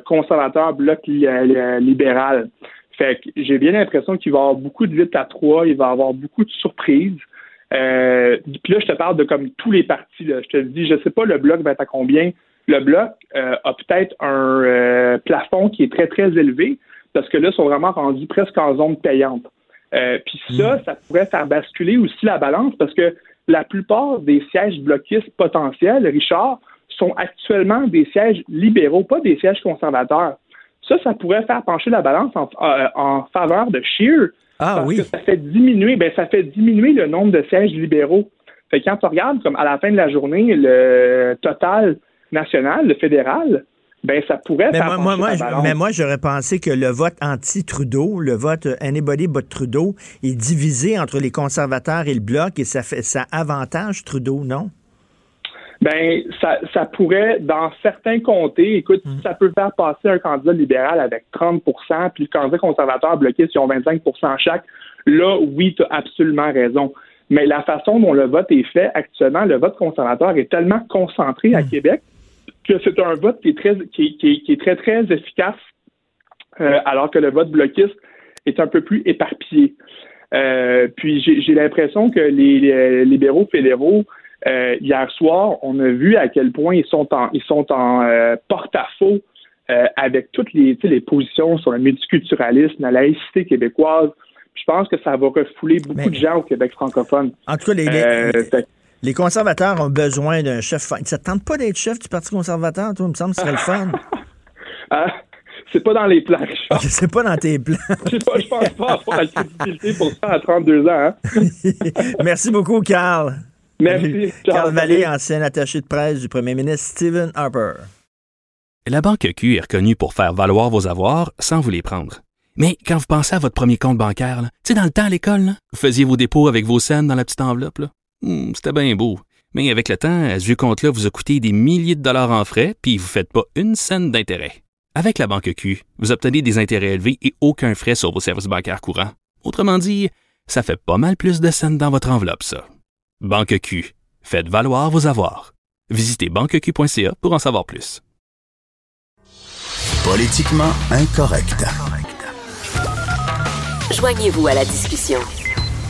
conservateurs, bloc libéral. Fait que j'ai bien l'impression qu'il va y avoir beaucoup de lutte à trois, il va y avoir beaucoup de surprises. Euh, puis là, je te parle de comme tous les partis. Là. Je te dis, je sais pas le bloc va être à combien. Le bloc euh, a peut-être un euh, plafond qui est très, très élevé parce que là, ils sont vraiment rendus presque en zone payante. puis ça, hmm. ça pourrait faire basculer aussi la balance parce que la plupart des sièges bloquistes potentiels, Richard, sont actuellement des sièges libéraux, pas des sièges conservateurs. Ça, ça pourrait faire pencher la balance en, en faveur de Scheer, ah parce oui. Que ça fait diminuer, ben, ça fait diminuer le nombre de sièges libéraux. Fait quand tu regardes, comme à la fin de la journée, le total national, le fédéral, ben ça pourrait mais moi, moi, mais moi, j'aurais pensé que le vote anti-Trudeau, le vote Anybody but Trudeau, est divisé entre les conservateurs et le bloc et ça fait ça avantage Trudeau, non? Ben, ça, ça pourrait, dans certains comtés, écoute, hmm. ça peut faire passer un candidat libéral avec 30% puis le candidat conservateur bloqué si ont 25% chaque. Là, oui, tu as absolument raison. Mais la façon dont le vote est fait actuellement, le vote conservateur est tellement concentré à hmm. Québec que c'est un vote qui est très, qui, qui, est très, très efficace, euh, alors que le vote bloquiste est un peu plus éparpillé. Euh, puis j'ai l'impression que les libéraux fédéraux euh, hier soir, on a vu à quel point ils sont en, ils sont en euh, porte-à-faux euh, avec toutes les, les positions sur le multiculturalisme, la laïcité québécoise. Je pense que ça va refouler beaucoup de gens au Québec francophone. En tout cas, les, les, conservateurs ont besoin d'un chef. Ça ne tente pas d'être chef du Parti conservateur, toi, il me semble que ce serait le fun. (laughs) Ah, c'est pas dans les plans. (laughs) c'est pas dans tes plans. (laughs) je, pense pas avoir la crédibilité pour ça à 32 ans. Hein. Merci beaucoup, Carl. Merci. Carl Vallée, ancien attaché de presse du premier ministre Stephen Harper. La Banque Q est reconnue pour faire valoir vos avoirs sans vous les prendre. Mais quand vous pensez à votre premier compte bancaire, tu sais, dans le temps à l'école, vous faisiez vos dépôts avec vos scènes dans la petite enveloppe. Hmm, c'était bien beau. Mais avec le temps, à ce compte-là vous a coûté des milliers de dollars en frais, puis vous ne faites pas une scène d'intérêt. Avec la Banque Q, vous obtenez des intérêts élevés et aucun frais sur vos services bancaires courants. Autrement dit, ça fait pas mal plus de scènes dans votre enveloppe, ça. Banque Q. Faites valoir vos avoirs. Visitez banqueq.ca pour en savoir plus. Politiquement incorrect. Joignez-vous à la discussion.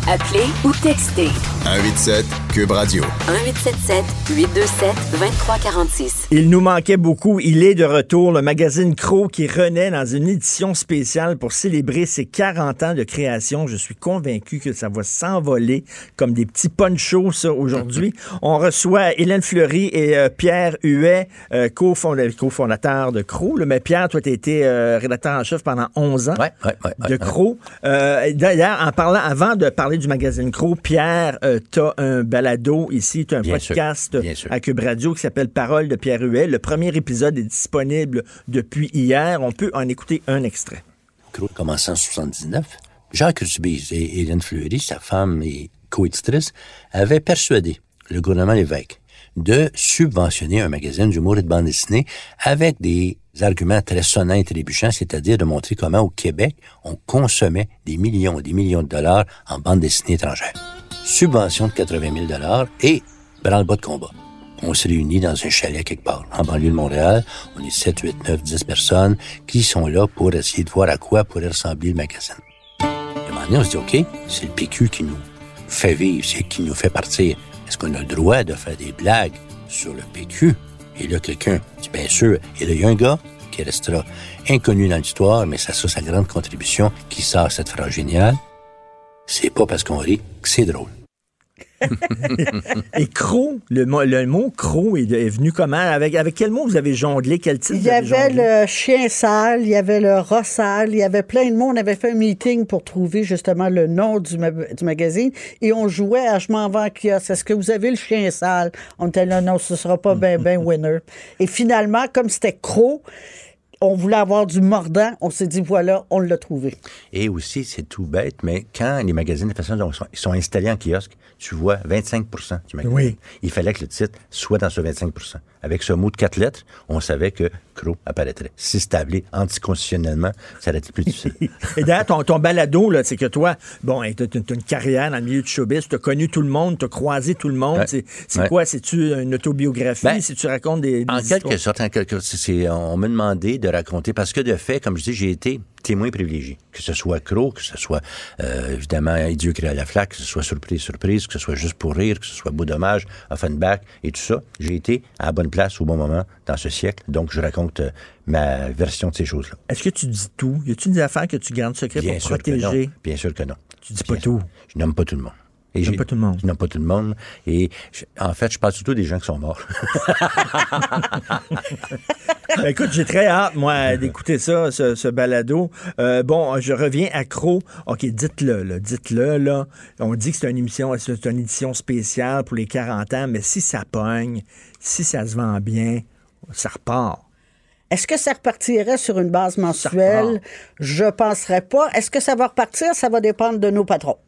Appelez ou textez. 187 Cube Radio. 1877 827 2346. Il nous manquait beaucoup. Il est de retour, le magazine Crow qui renaît dans une édition spéciale pour célébrer ses 40 ans de création. Je suis convaincu que ça va s'envoler comme des petits ponchos, ça, aujourd'hui. (laughs) On reçoit Hélène Fleury et euh, Pierre Huet, euh, cofondateurs de Crow. Mais Pierre, toi, tu as été euh, rédacteur en chef pendant 11 ans de Crow. D'ailleurs, en parlant, avant de parler du magazine Crow. Pierre, euh, tu as un balado ici, tu as un podcast à Cube Radio qui s'appelle Parole de Pierre Huet. Le premier épisode est disponible depuis hier. On peut en écouter un extrait. Crow a commencé en 79. Jacques Rubis et Hélène Fleury, sa femme et coéditrice, avaient persuadé le gouvernement Lévesque de subventionner un magazine d'humour et de bande dessinée avec des arguments très sonnants et trébuchants, c'est-à-dire de montrer comment au Québec, on consommait des millions et des millions de dollars en bande dessinée étrangère. Subvention de 80 000 dollars et branle-bas de combat. on se réunit dans un chalet quelque part, en banlieue de Montréal. On est 7, 8, 9, 10 personnes qui sont là pour essayer de voir à quoi pourrait ressembler le magasin. À un moment donné, on se dit, OK, c'est le PQ qui nous fait vivre, c'est qui nous fait partir. Est-ce qu'on a le droit de faire des blagues sur le PQ? Et là, quelqu'un dit, bien sûr. Et là, il y a un gars qui restera inconnu dans l'histoire, mais ça, ça, sa grande contribution, qui sort cette phrase géniale. C'est pas parce qu'on rit que c'est drôle. (laughs) Et croc, le, mot- le mot croc est, est venu comment? Avec, avec quel mot vous avez jonglé? Quel titre Il y avait le chien sale, il y avait le rat sale, il y avait plein de mots. On avait fait un meeting pour trouver justement le nom du, ma- du magazine et on jouait à Je m'en vais en kiosque. Est-ce que vous avez le chien sale? On était là, non, ce sera pas ben ben winner. Et finalement, comme c'était croc, on voulait avoir du mordant. On s'est dit, voilà, on l'a trouvé. Et aussi, c'est tout bête, mais quand les magazines de façon dont ils sont, sont installés en kiosque, tu vois 25% du magazine. Oui. Il fallait que le titre soit dans ce 25 Avec ce mot de quatre lettres, on savait que Crow apparaîtrait. Si c'était appelé anticonstitutionnellement, ça aurait été plus difficile. (laughs) Et d'ailleurs, ton, ton balado, là, c'est que toi, bon, tu as une carrière dans le milieu du showbiz, tu as connu tout le monde, tu as croisé tout le monde. Ouais. C'est c'est Ouais. quoi? C'est-tu une autobiographie? Ben, si tu racontes des. des En quelque sorte, en quelque c'est- c'est- on m'a demandé de raconter, parce que de fait, comme je dis, j'ai été témoin privilégié. Que ce soit Croc, que ce soit, euh, évidemment, Dieu crée la flaque, que ce soit Surprise, Surprise, que ce soit Juste pour rire, que ce soit Beau dommage, Offenbach et tout ça. J'ai été à la bonne place au bon moment dans ce siècle. Donc, je raconte euh, ma version de ces choses-là. Est-ce que tu dis tout? Y a-tu des affaires que tu gardes secret Bien pour sûr que non. protéger? Bien sûr que non. Tu dis pas tout. Je nomme pas tout le monde. Et j'ai- pas tout le monde. Je nomme pas tout le monde. Et je- en fait, je parle surtout des gens qui sont morts. (laughs) Ben, écoute, j'ai très hâte, moi, (laughs) d'écouter ça, ce, ce balado. Euh, bon, je reviens à Croc. OK, dites-le, là, dites-le, là. On dit que c'est une émission, c'est une édition spéciale pour les 40 ans, mais si ça pogne, si ça se vend bien, ça repart. Est-ce que ça repartirait sur une base mensuelle? Je penserais pas. Est-ce que ça va repartir? Ça va dépendre de nos patrons.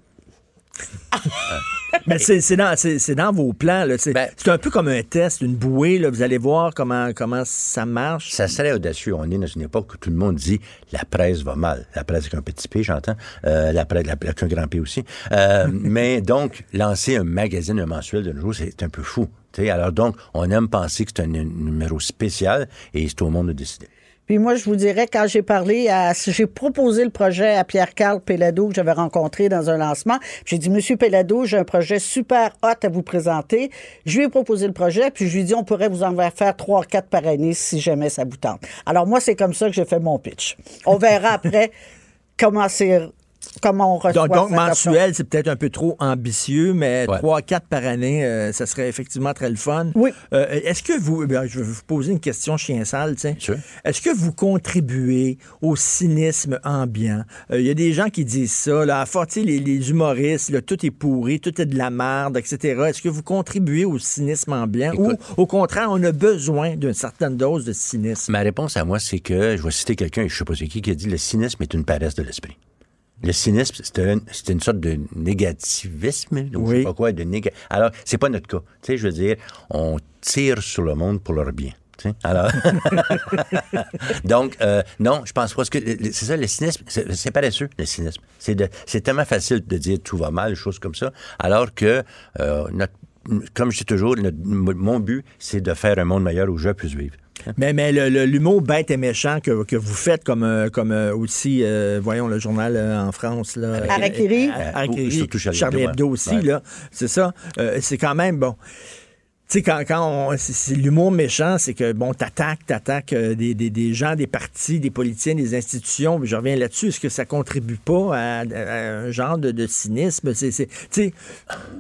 (laughs) Mais c'est dans, dans vos plans. C'est Ben- c'est un peu comme un test, une bouée. Là. Vous allez voir comment, comment ça marche. Ça serait audacieux. On est dans une époque où tout le monde dit la presse va mal. La presse avec un petit P, j'entends. Euh, la presse avec un grand P aussi. Euh, (laughs) mais donc, lancer un magazine, un mensuel de nos jours, c'est un peu fou. Alors donc, on aime penser que c'est un nu- numéro spécial et c'est au monde de décider. Puis moi, je vous dirais, quand j'ai parlé à, j'ai proposé le projet à Pierre-Carl Pellado que j'avais rencontré dans un lancement, j'ai dit, Monsieur Pellado, j'ai un projet super hot à vous présenter. Je lui ai proposé le projet, puis je lui ai dit, on pourrait vous en faire trois, quatre par année si jamais ça vous tente. Alors moi, c'est comme ça que j'ai fait mon pitch. On verra (laughs) après comment c'est, comment on reçoit Donc, donc mensuel, c'est peut-être un peu trop ambitieux, mais Ouais. 3-4 par année, euh, ça serait effectivement très le fun. Oui. Euh, Est-ce que vous, ben, je vais vous poser une question chien sale, tiens. Est-ce que vous contribuez au cynisme ambiant? Euh, Il y a des gens qui disent ça, là, à force, tu sais, les, les humoristes, là, tout est pourri, tout est de la merde, etc. Est-ce que vous contribuez au cynisme ambiant? Écoute. ou, au contraire, on a besoin d'une certaine dose de cynisme? Ma réponse à moi, c'est que, je vais citer quelqu'un, je sais pas c'est qui, qui a dit le cynisme est une paresse de l'esprit. Le cynisme, c'est une, c'est une sorte de négativisme, je Oui. sais pas quoi, de néga... Alors, c'est pas notre cas. Tu sais, je veux dire, on tire sur le monde pour leur bien. tu sais. Alors, (laughs) donc, euh, non, je pense pas. Que c'est ça, le cynisme, c'est paresseux, le cynisme. C'est de- c'est tellement facile de dire tout va mal, des choses comme ça, alors que euh, notre, comme je dis toujours, notre- mon but, c'est de faire un monde meilleur où je puisse vivre. Mais, mais le- le- l'humour bête et méchant que, que vous faites, comme, euh, comme euh, aussi, euh, voyons, le journal euh, en France. Là, Ou surtout Charlie Charlie Hebdo, aussi, Ouais. là. C'est ça. Euh, c'est quand même bon. Tu sais, quand, quand on- c'est, l'humour méchant, c'est que, bon, t'attaques, t'attaques euh, des, des, des gens, des partis, des politiciens, des institutions. Mais je reviens là-dessus. Est-ce que ça contribue pas à, à un genre de, de cynisme? C'est, c'est- tu sais,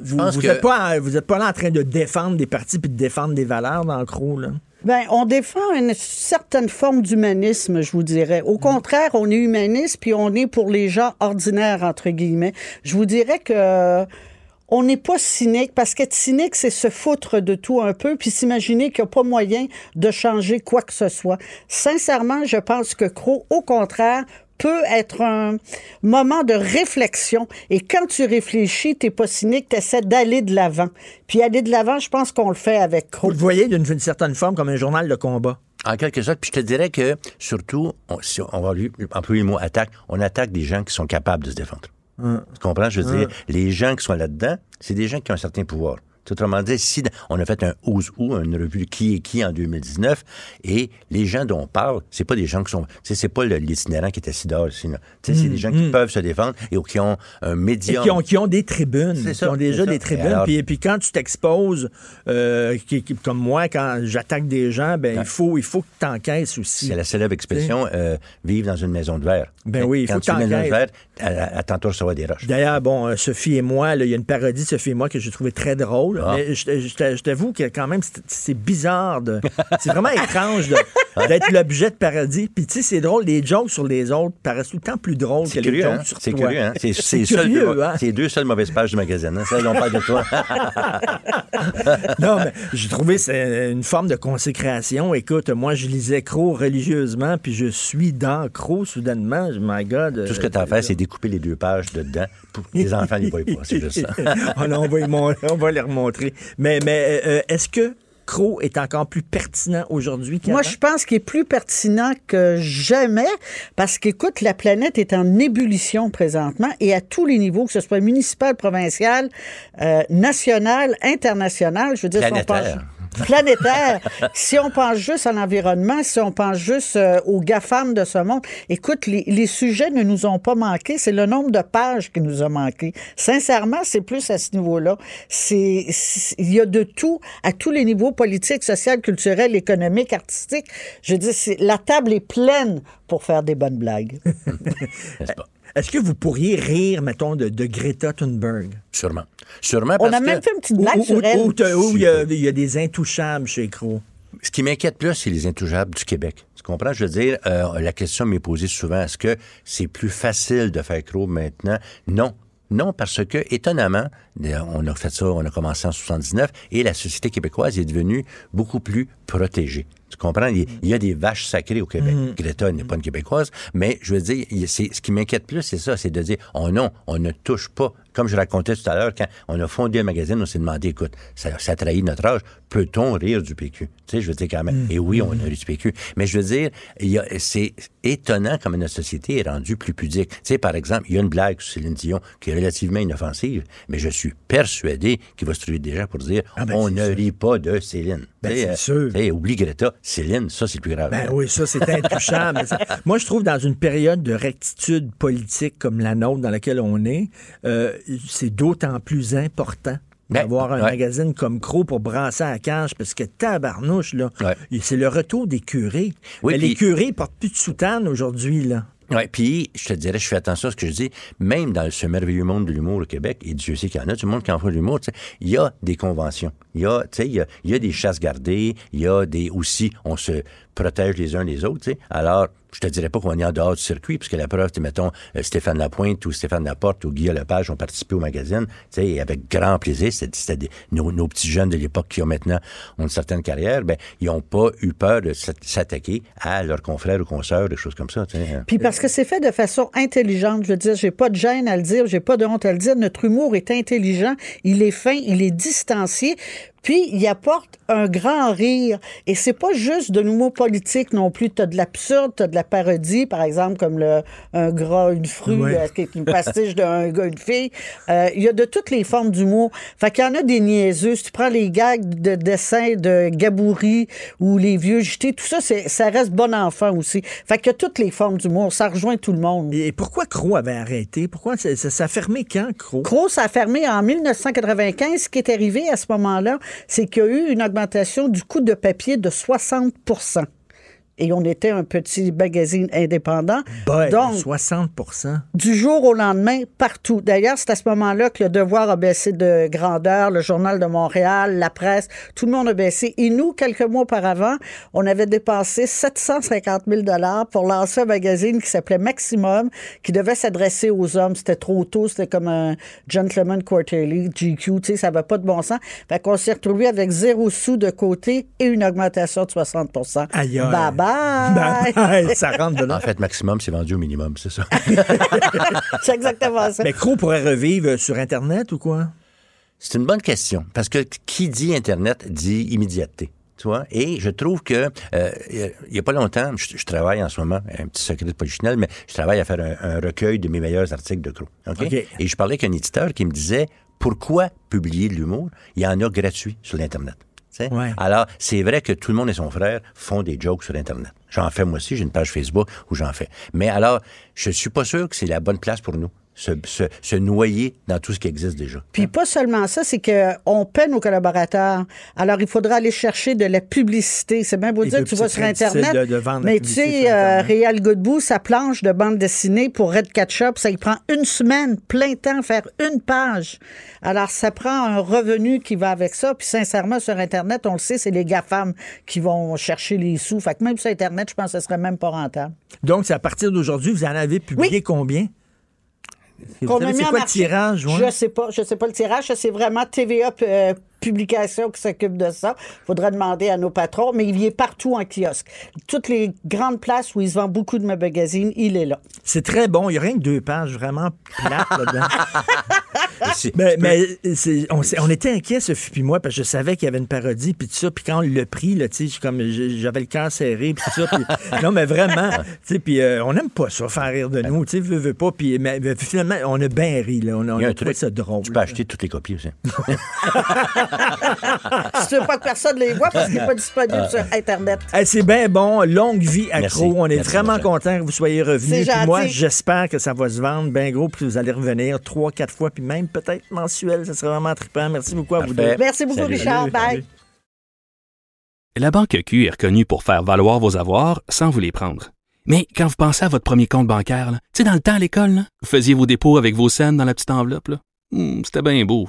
vous pense vous que- pas, vous êtes pas là en train de défendre des partis puis de défendre des valeurs, dans le gros, là. Ben, on défend une certaine forme d'humanisme, je vous dirais. Au contraire, on est humaniste, puis on est pour les gens ordinaires, entre guillemets. Je vous dirais que on n'est pas cynique, parce qu'être cynique, c'est se foutre de tout un peu, puis s'imaginer qu'il n'y a pas moyen de changer quoi que ce soit. Sincèrement, je pense que Croc, au contraire, peut être un moment de réflexion. Et quand tu réfléchis, t'es pas cynique, tu essaies d'aller de l'avant. Puis aller de l'avant, je pense qu'on le fait avec Vous le voyez d'une certaine forme comme un journal de combat. En quelque sorte, puis je te dirais que, surtout, on, si on va lui- employer le mot attaque, on attaque des gens qui sont capables de se défendre. Tu comprends? Je veux dire, les gens qui sont là-dedans, c'est des gens qui ont un certain pouvoir. Autrement dit, si on a fait un Who's Who, une revue qui est qui en 2019, et les gens dont on parle, c'est pas des gens qui sont, c'est pas l'itinérant qui est assis dehors, sinon. c'est des gens qui peuvent se défendre et qui ont un médium. Et qui ont, qui ont des tribunes. qui ont déjà des tribunes. puis, puis, quand tu t'exposes, euh, comme moi, quand j'attaque des gens, ben, il faut, il faut que tu encaisses aussi. C'est la célèbre expression, euh, vivre dans une maison de verre. Ben oui, il faut que tu maison de verre, attends-toi recevoir des roches. D'ailleurs, bon, euh, Sophie et moi, il y a une parodie de Sophie et moi que j'ai trouvé très drôle. Ah. Mais je, t'avoue que quand même, c'est bizarre. De... c'est vraiment étrange d'être l'objet de parodie. Puis tu sais, c'est drôle, les jokes sur les autres paraissent tout le temps plus drôles que les jokes hein? sur toi. C'est curieux, hein? C'est curieux, hein? C'est deux seules mauvaises pages du magazine. Hein? Ça, ils pas de toi. (laughs) non, mais j'ai trouvé c'est une forme de consécration. Écoute, moi, je lisais Crow religieusement, puis je suis dans Crow soudainement. My God. Tout ce que tu as fait, c'est découper les deux pages dedans pour les enfants ne voient pas. C'est juste ça. (laughs) on, va on va les Mais, mais euh, est-ce que Crow est encore plus pertinent aujourd'hui Moi, je pense qu'il est plus pertinent que jamais parce qu'écoute, la planète est en ébullition présentement et à tous les niveaux, que ce soit municipal, provincial, euh, national, international. Je veux dire, Planétaire planétaire. (laughs) si on pense juste à l'environnement, si on pense juste euh, aux GAFAM de ce monde, écoute, les, sujets ne nous ont pas manqué, c'est le nombre de pages qui nous a manqué. Sincèrement, c'est plus à ce niveau-là. C'est, il y a de tout à tous les niveaux politiques, social, culturel, économique, artistique. Je dis, la table est pleine pour faire des bonnes blagues. (laughs) Est-ce que vous pourriez rire, mettons, de, Greta Thunberg? Sûrement. Sûrement parce On a même fait une petite blague sur elle. Où, il, y a, y a, des intouchables chez Crow. Ce qui m'inquiète plus, c'est les intouchables du Québec. Tu comprends? Je veux dire, euh, la question m'est posée souvent, est-ce que c'est plus facile de faire Crow maintenant? Non. Non, parce que, étonnamment, on a fait ça, on a commencé en 79, et la société québécoise est devenue beaucoup plus protégée. Tu comprends? Il, y a des vaches sacrées au Québec. Mm. Greta n'est pas une Québécoise, mais je veux dire, ce qui m'inquiète plus, c'est ça, c'est de dire, oh non, on ne touche pas. Comme je racontais tout à l'heure, quand on a fondé un magazine, on s'est demandé, écoute, ça, ça trahit notre âge, peut-on rire du PQ? Tu sais, je veux dire quand même, mm. et oui, on a ri du PQ. Mais je veux dire, c'est étonnant comme notre société est rendue plus pudique. Tu sais, par exemple, il y a une blague sur Céline Dion qui est relativement inoffensive, mais je suis persuadé qu'il va se trouver des gens pour dire, ah ben, on ne rit pas de Céline. Ben, c'est sûr. oublie Greta, Céline, ça, c'est plus grave. Ben oui, ça, c'est intouchable. moi, je trouve dans une période de rectitude politique comme la nôtre dans laquelle on est, euh, c'est d'autant plus important ben, d'avoir un magazine comme Crow pour brasser à la cage, parce que tabarnouche, là, c'est le retour des curés. Mais les curés portent plus de soutane aujourd'hui, là. Oui, puis je te dirais, je fais attention à ce que je dis, même dans ce merveilleux monde de l'humour au Québec, et Dieu sait qu'il y en a, tout le monde qui en fait de l'humour, il y a des conventions. Il y a, il y a, il y a des chasses gardées, il y a des aussi, on se protège les uns les autres. Alors, je te dirais pas qu'on est en dehors du circuit, puisque la preuve, mettons, euh, Stéphane Lapointe ou Stéphane Laporte ou Guy Lepage ont participé au magazine, et avec grand plaisir. C'était nos, nos, petits jeunes de l'époque qui ont maintenant une certaine carrière, ben, ils n'ont pas eu peur de s'attaquer à leurs confrères ou consoeurs, des choses comme ça. Hein. Puis parce que c'est fait de façon intelligente, je veux dire, j'ai pas de gêne à le dire, j'ai pas de honte à le dire. Notre humour est intelligent, il est fin, il est distancié. Puis, il apporte un grand rire. Et c'est pas juste de l'humour politique non plus. T'as de l'absurde, t'as de la parodie, par exemple, comme le, un gras, une frue, ouais. Euh, une pastiche d'un gars, une fille. Euh, il y a de toutes les formes d'humour. Fait qu'il y en a des niaiseux. Si tu prends les gags de dessin de Gabouri ou les vieux jetés, tout ça, c'est, ça reste bon enfant aussi. Fait qu'il y a toutes les formes d'humour. Ça rejoint tout le monde. Et pourquoi Crow avait arrêté? Pourquoi ça, ça, a fermé quand, Crow? Crow, ça a fermé en 1995. Ce qui est arrivé à ce moment-là, c'est qu'il y a eu une augmentation du coût de papier de 60 et on était un petit magazine indépendant. Donc, 60 Du jour au lendemain, partout. D'ailleurs, c'est à ce moment-là que le devoir a baissé de grandeur, le Journal de Montréal, la presse, tout le monde a baissé. Et nous, quelques mois auparavant, on avait dépensé 750 000 pour lancer un magazine qui s'appelait Maximum, qui devait s'adresser aux hommes. C'était trop tôt, c'était comme un Gentleman Quarterly, GQ, tu sais, ça va pas de bon sens. Fait qu'on s'est retrouvé avec zéro sous de côté et une augmentation de 60 Aïe, (laughs) ça rentre En fait, maximum, c'est vendu au minimum, c'est ça. (laughs) c'est exactement ça. Mais Crow pourrait revivre sur Internet ou quoi? C'est une bonne question. Parce que qui dit Internet dit immédiateté. Tu vois? Et je trouve que euh, il y a pas longtemps, je, travaille en ce moment, un petit secret de polichinelle, mais je travaille à faire un, recueil de mes meilleurs articles de Crow. Et je parlais avec un éditeur qui me disait Pourquoi publier de l'humour? Il y en a gratuit sur l'Internet. Alors, c'est vrai que tout le monde et son frère font des jokes sur Internet. J'en fais moi aussi, j'ai une page Facebook où j'en fais. Mais alors, je suis pas sûr que c'est la bonne place pour nous se, se, noyer dans tout ce qui existe déjà. Puis pas seulement ça, c'est qu'on peine aux collaborateurs. Alors, il faudra aller chercher de la publicité. C'est bien beau dire que tu vas sur Internet, mais tu sais, euh, Réal Godbout, sa planche de bande dessinée pour Red Ketchup, ça il prend une semaine, plein temps, faire une page. Alors, ça prend un revenu qui va avec ça. Puis sincèrement, sur Internet, on le sait, c'est les GAFAM qui vont chercher les sous. Fait que même sur Internet, je pense que ce serait même pas rentable. Donc, c'est à partir d'aujourd'hui, vous en avez publié combien? C'est quoi le tirage? Je sais pas. Je sais pas le tirage. C'est vraiment TVA euh, Publication qui s'occupe de ça. Il faudra demander à nos patrons, mais il y est partout en kiosque. Toutes les grandes places où ils vendent beaucoup de magazines, il est là. C'est très bon. Il y a rien que deux pages vraiment plates là-dedans. (laughs) mais, mais on, on, était inquiets, Sophie puis moi, parce que je savais qu'il y avait une parodie, puis tout ça. Puis quand on l'a pris, là, comme j'avais le cœur serré, puis tout ça. (laughs) non, mais vraiment, puis euh, on n'aime pas ça, faire rire de nous. Tu sais, veux, veux pas. Puis mais, finalement, on a bien ri. Là. On, a, on a trouvé ça drôle. Tu peux acheter toutes les copies aussi. (laughs) si tu veux pas que personne les voit parce qu'il n'est pas disponible sur Internet. c'est bien bon. Longue vie accro. On est vraiment content que vous soyez revenus. moi, j'espère que ça va se vendre bien gros, puis vous allez revenir trois, quatre fois, puis même peut-être mensuel. Ça serait vraiment trippant. Merci beaucoup à vous deux. Merci beaucoup, Richard. Bye. La Banque Q est reconnue pour faire valoir vos avoirs sans vous les prendre. Mais quand vous pensez à votre premier compte bancaire, tu sais, dans le temps à l'école, vous faisiez vos dépôts avec vos scènes dans la petite enveloppe. Hmm, c'était bien beau.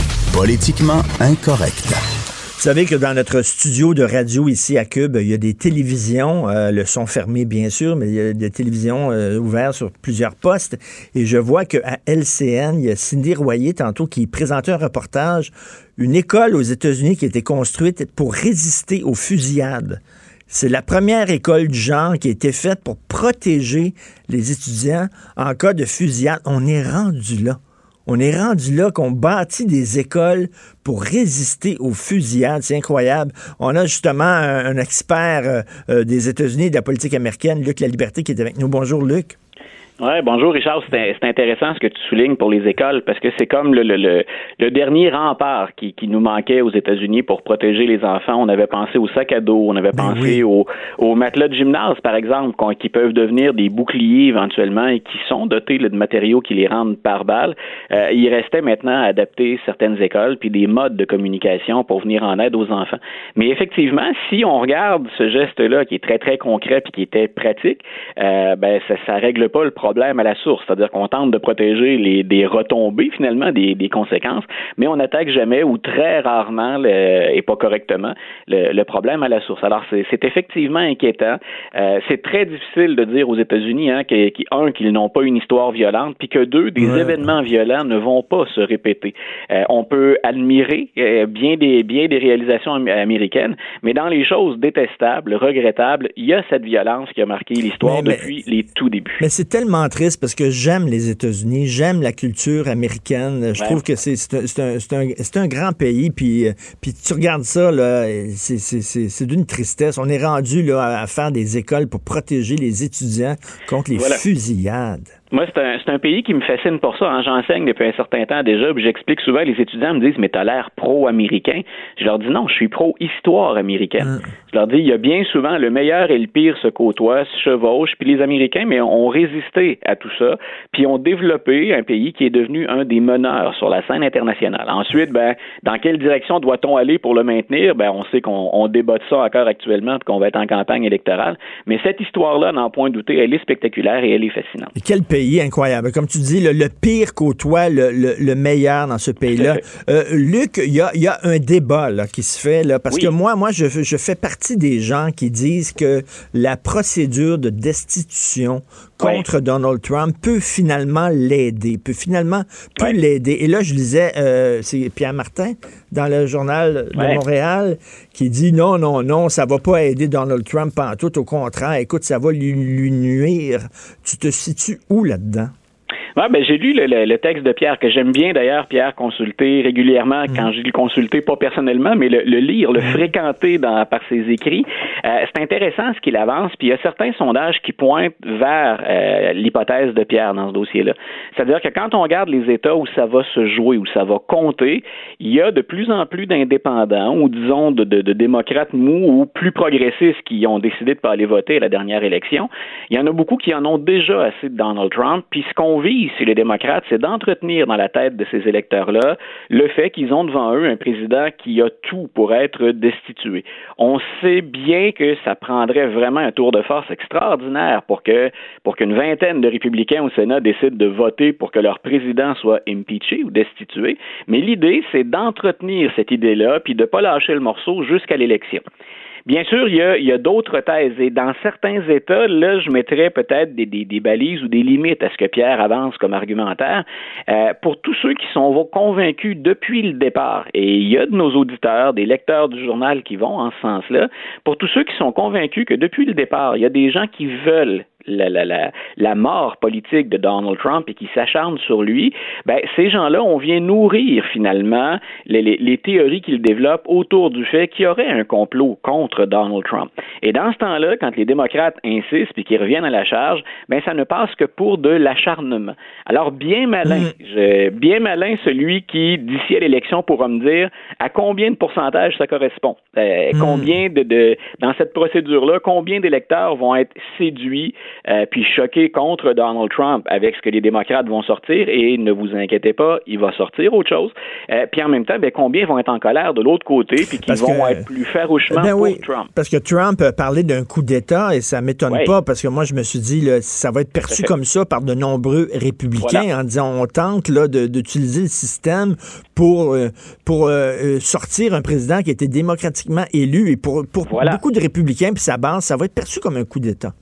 Politiquement incorrect. Vous savez que dans notre studio de radio ici à Cube, il y a des télévisions, euh, le son fermé bien sûr, mais il y a des télévisions euh, ouvertes sur plusieurs postes. Et je vois qu'à LCN, il y a Cindy Royer tantôt qui présentait un reportage, une école aux États-Unis qui a été construite pour résister aux fusillades. C'est la première école du genre qui a été faite pour protéger les étudiants en cas de fusillade. On est rendu là. On est rendu là qu'on bâtit des écoles pour résister aux fusillades. C'est incroyable. On a justement un, expert euh, euh, des États-Unis de la politique américaine, Luc La Liberté, qui est avec nous. Bonjour, Luc. Ouais, bonjour Richard, c'est intéressant ce que tu soulignes pour les écoles parce que c'est comme le, le, le, dernier rempart qui, qui nous manquait aux États-Unis pour protéger les enfants. On avait pensé au sac à dos, on avait ben pensé aux au matelas de gymnase, par exemple, qui peuvent devenir des boucliers éventuellement et qui sont dotés de matériaux qui les rendent par balle. Euh, il restait maintenant à adapter certaines écoles puis des modes de communication pour venir en aide aux enfants. Mais effectivement, si on regarde ce geste-là qui est très très concret puis qui était pratique, euh, ben ça, ça règle pas le problème problème à la source, c'est-à-dire qu'on tente de protéger les, des retombées finalement, des, des, conséquences, mais on n'attaque jamais ou très rarement le, et pas correctement le, le, problème à la source. Alors c'est effectivement inquiétant. Euh, c'est très difficile de dire aux États-Unis, hein, qu'un, qu'ils n'ont pas une histoire violente, puis que deux, des événements violents ne vont pas se répéter. Euh, on peut admirer euh, bien des bien des réalisations américaines, mais dans les choses détestables, regrettables, il y a cette violence qui a marqué l'histoire depuis les tout débuts. Mais c'est tellement triste parce que j'aime les États-Unis, j'aime la culture américaine. Je trouve que c'est un, un, grand pays. Puis, euh, puis tu regardes ça, c'est d'une tristesse. On est rendu là, à faire des écoles pour protéger les étudiants contre les fusillades. Moi, c'est un, un, pays qui me fascine pour ça. Hein. J'enseigne depuis un certain temps déjà, puis j'explique souvent, les étudiants me disent, mais t'as l'air pro-américain. Je leur dis non, je suis pro-histoire américaine. Hein. Je leur dis, il y a bien souvent le meilleur et le pire se côtoient, se chevauchent, puis les Américains, mais ont résisté à tout ça, puis ont développé un pays qui est devenu un des meneurs sur la scène internationale. Ensuite, ben, dans quelle direction doit-on aller pour le maintenir? Ben, on sait qu'on on débat de ça encore actuellement, puis qu'on va être en campagne électorale. Mais cette histoire-là, n'en point douter, elle est spectaculaire et elle est fascinante. quel pays incroyable. Comme tu dis, le, pire côtoie le, le, meilleur dans ce pays-là. (laughs) Euh, Luc, il y a, y a, un débat là, qui se fait, là, parce que moi, moi je, je fais partie des gens qui disent que la procédure de destitution contre Donald Trump peut finalement l'aider, peut finalement peut l'aider. Et là, je lisais, euh, c'est Pierre Martin, dans le journal de Montréal qui dit non, non, non, ça va pas aider Donald Trump en tout. Au contraire, écoute, ça va lui nuire. Tu te situes où là-dedans? Ouais, ben, j'ai lu le, texte de Pierre, que j'aime bien d'ailleurs, Pierre, consulter régulièrement, mm. quand je le consulter, pas personnellement, mais le, lire, le mm. fréquenter dans, par ses écrits. Euh, c'est intéressant ce qu'il avance, puis il y a certains sondages qui pointent vers euh, l'hypothèse de Pierre dans ce dossier-là. C'est-à-dire que quand on regarde les États où ça va se jouer, où ça va compter, il y a de plus en plus d'indépendants, ou disons de, de, de, démocrates mous ou plus progressistes qui ont décidé de pas aller voter à la dernière élection. Il y en a beaucoup qui en ont déjà assez de Donald Trump, puis ce qu'on vit les démocrates, c'est d'entretenir dans la tête de ces électeurs-là le fait qu'ils ont devant eux un président qui a tout pour être destitué. On sait bien que ça prendrait vraiment un tour de force extraordinaire pour que pour qu'une vingtaine de républicains au Sénat décident de voter pour que leur président soit impeaché ou destitué. Mais l'idée, c'est d'entretenir cette idée-là puis de ne pas lâcher le morceau jusqu'à l'élection. Bien sûr, il y a, d'autres thèses et dans certains États, là, je mettrais peut-être des, des, des, balises ou des limites à ce que Pierre avance comme argumentaire. Euh, pour tous ceux qui sont convaincus depuis le départ, et il y a de nos auditeurs, des lecteurs du journal qui vont en ce sens-là, pour tous ceux qui sont convaincus que depuis le départ, il y a des gens qui veulent la, la, la, la, mort politique de Donald Trump et qui s'acharnent sur lui, ben, ces gens-là, on vient nourrir finalement les, les, les théories qu'ils développent autour du fait qu'il y aurait un complot contre Donald Trump. Et dans ce temps-là, quand les démocrates insistent et qu'ils reviennent à la charge, ben, ça ne passe que pour de l'acharnement. Alors, bien malin, mm. je, bien malin celui qui, d'ici à l'élection, pourra me dire à combien de pourcentage ça correspond. Euh, mm. Combien de, de, dans cette procédure-là, combien d'électeurs vont être séduits euh, puis choqué contre Donald Trump avec ce que les démocrates vont sortir, et ne vous inquiétez pas, il va sortir autre chose. Euh, puis en même temps, ben, combien vont être en colère de l'autre côté, puis qui vont être plus farouchement ben pour Trump? Parce que Trump a parlé d'un coup d'État, et ça m'étonne pas, parce que moi, je me suis dit, là, ça va être perçu comme ça par de nombreux républicains en disant, on tente là, d'utiliser le système pour, euh, pour sortir un président qui été démocratiquement élu, et pour, pour beaucoup de républicains, puis sa base, ça va être perçu comme un coup d'État.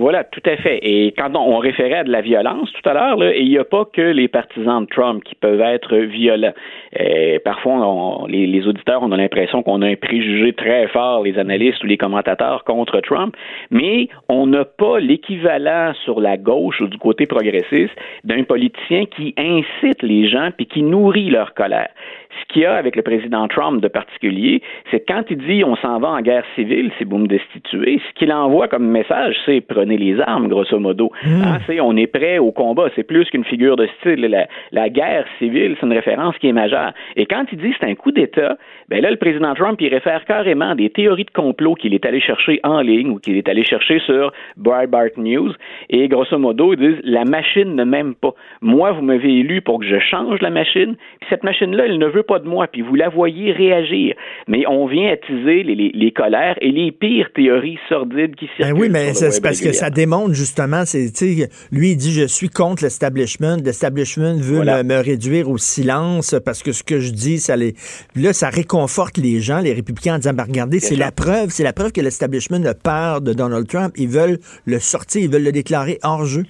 Voilà, tout à fait. Et quand on, référait à de la violence tout à l'heure, il n'y a pas que les partisans de Trump qui peuvent être violents. Et parfois, les, les, auditeurs, on a l'impression qu'on a un préjugé très fort, les analystes ou les commentateurs, contre Trump, mais on n'a pas l'équivalent sur la gauche ou du côté progressiste d'un politicien qui incite les gens puis qui nourrit leur colère ce qu'il y a avec le président Trump de particulier, c'est quand il dit on s'en va en guerre civile si vous me destituez, ce qu'il envoie comme message, c'est prenez les armes, grosso modo. Hmm. Hein, c'est on est prêt au combat. C'est plus qu'une figure de style. La, la guerre civile, c'est une référence qui est majeure. Et quand il dit c'est un coup d'État, ben là, le président Trump, il réfère carrément des théories de complot qu'il est allé chercher en ligne ou qu'il est allé chercher sur Breitbart News. Et grosso modo, ils disent la machine ne m'aime pas. Moi, vous m'avez élu pour que je change la machine. Puis cette machine-là, elle ne veut pas de moi, puis vous la voyez réagir. Mais on vient attiser les, les, colères et les pires théories sordides qui ben circulent. oui, mais c'est parce que ça démontre justement, c'est, lui, il dit je suis contre l'establishment. L'establishment veut me, réduire au silence parce que ce que je dis, ça les. Là, ça réconforte les gens, les républicains, en disant ben, regardez, c'est la preuve, c'est la preuve que l'establishment a peur de Donald Trump. Ils veulent le sortir, ils veulent le déclarer hors jeu.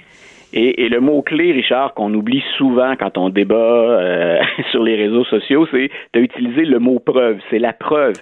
Et, le mot-clé, Richard, qu'on oublie souvent quand on débat euh, (laughs) sur les réseaux sociaux, c'est d'utiliser le mot preuve. C'est la preuve.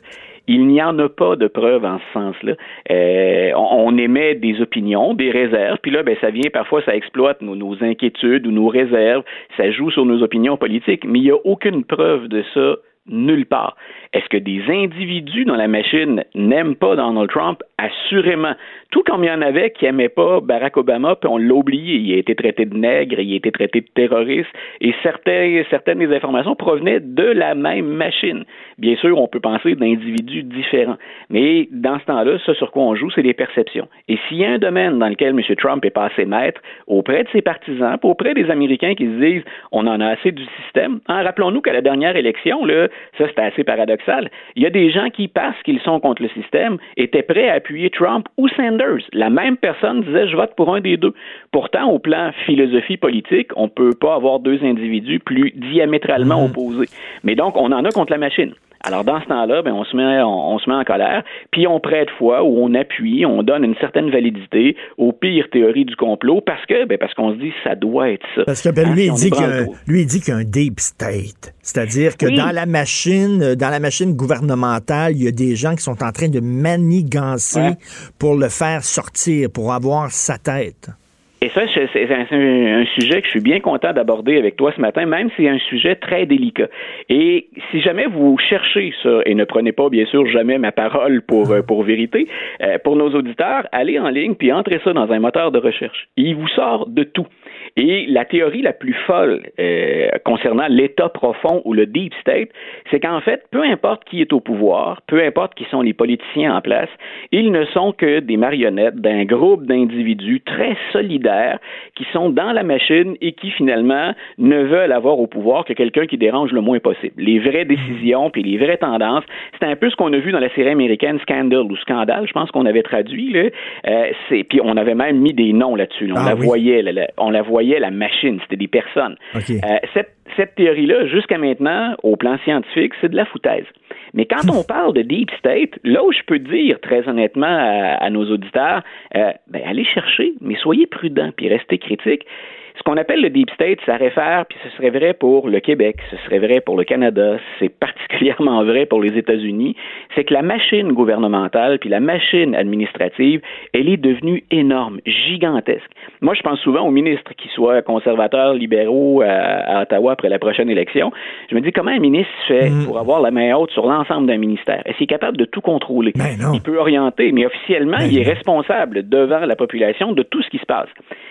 Il n'y en a pas de preuve en ce sens-là. Euh, on, émet des opinions, des réserves, puis là, ben, ça vient parfois, ça exploite nos, nos, inquiétudes ou nos réserves, ça joue sur nos opinions politiques, mais il n'y a aucune preuve de ça nulle part. Est-ce que des individus dans la machine n'aiment pas Donald Trump? Assurément. Tout comme il y en avait qui n'aimaient pas Barack Obama, puis on l'a oublié. Il a été traité de nègre, il a été traité de terroriste, et certaines des informations provenaient de la même machine. Bien sûr, on peut penser d'individus différents, mais dans ce temps-là, ce sur quoi on joue, c'est les perceptions. Et s'il y a un domaine dans lequel M. Trump est passé maître, auprès de ses partisans, auprès des Américains qui se disent on en a assez du système, hein, rappelons-nous qu'à la dernière élection, ça c'était assez paradoxal, il y a des gens qui, parce qu'ils sont contre le système, étaient prêts à appuyer Trump ou Sanders. La même personne disait je vote pour un des deux. Pourtant, au plan philosophie politique, on ne peut pas avoir deux individus plus diamétralement mhm. opposés. Mais donc, on en a contre la machine. Alors, dans ce temps-là, ben, on, se met, on, se met en colère, puis on prête foi ou on appuie, on donne une certaine validité aux pires théories du complot parce que ben, parce qu'on se dit ça doit être ça. Parce que ben, lui, il dit lui, il dit qu'il y a un deep state. C'est-à-dire que dans la machine, dans la machine gouvernementale, il y a des gens qui sont en train de manigancer pour le faire sortir, pour avoir sa tête. Et ça, c'est un, sujet que je suis bien content d'aborder avec toi ce matin, même si c'est un sujet très délicat. Et si jamais vous cherchez ça, et ne prenez pas, bien sûr, jamais ma parole pour, euh, vérité, euh, pour nos auditeurs, allez en ligne puis entrez ça dans un moteur de recherche. Il vous sort de tout. Et la théorie la plus folle euh, concernant l'État profond ou le deep state, c'est qu'en fait, peu importe qui est au pouvoir, peu importe qui sont les politiciens en place, ils ne sont que des marionnettes d'un groupe d'individus très solidaires qui sont dans la machine et qui finalement ne veulent avoir au pouvoir que quelqu'un qui dérange le moins possible. Les vraies décisions puis les vraies tendances, c'est un peu ce qu'on a vu dans la série américaine Scandal ou Scandale, je pense qu'on avait traduit là. Euh, puis on avait même mis des noms là-dessus. On ah la voyait, on la voyait la machine, c'était des personnes. Euh, cette, cette théorie-là, jusqu'à maintenant, au plan scientifique, c'est de la foutaise. Mais quand (laughs) on parle de deep state, là où je peux dire très honnêtement à, nos auditeurs, euh, ben, allez chercher, mais soyez prudents puis restez critiques. Ce qu'on appelle le deep state, ça réfère, puis ce serait vrai pour le Québec, ce serait vrai pour le Canada, c'est particulièrement vrai pour les États-Unis, c'est que la machine gouvernementale puis la machine administrative, elle est devenue énorme, gigantesque. Moi, je pense souvent aux ministres qui soient conservateurs, libéraux à, Ottawa après la prochaine élection. Je me dis comment un ministre fait mm. pour avoir la main haute sur l'ensemble d'un ministère? Est-ce qu'il est capable de tout contrôler? Ben il peut orienter, mais officiellement, ben il est responsable devant la population de tout ce qui se passe.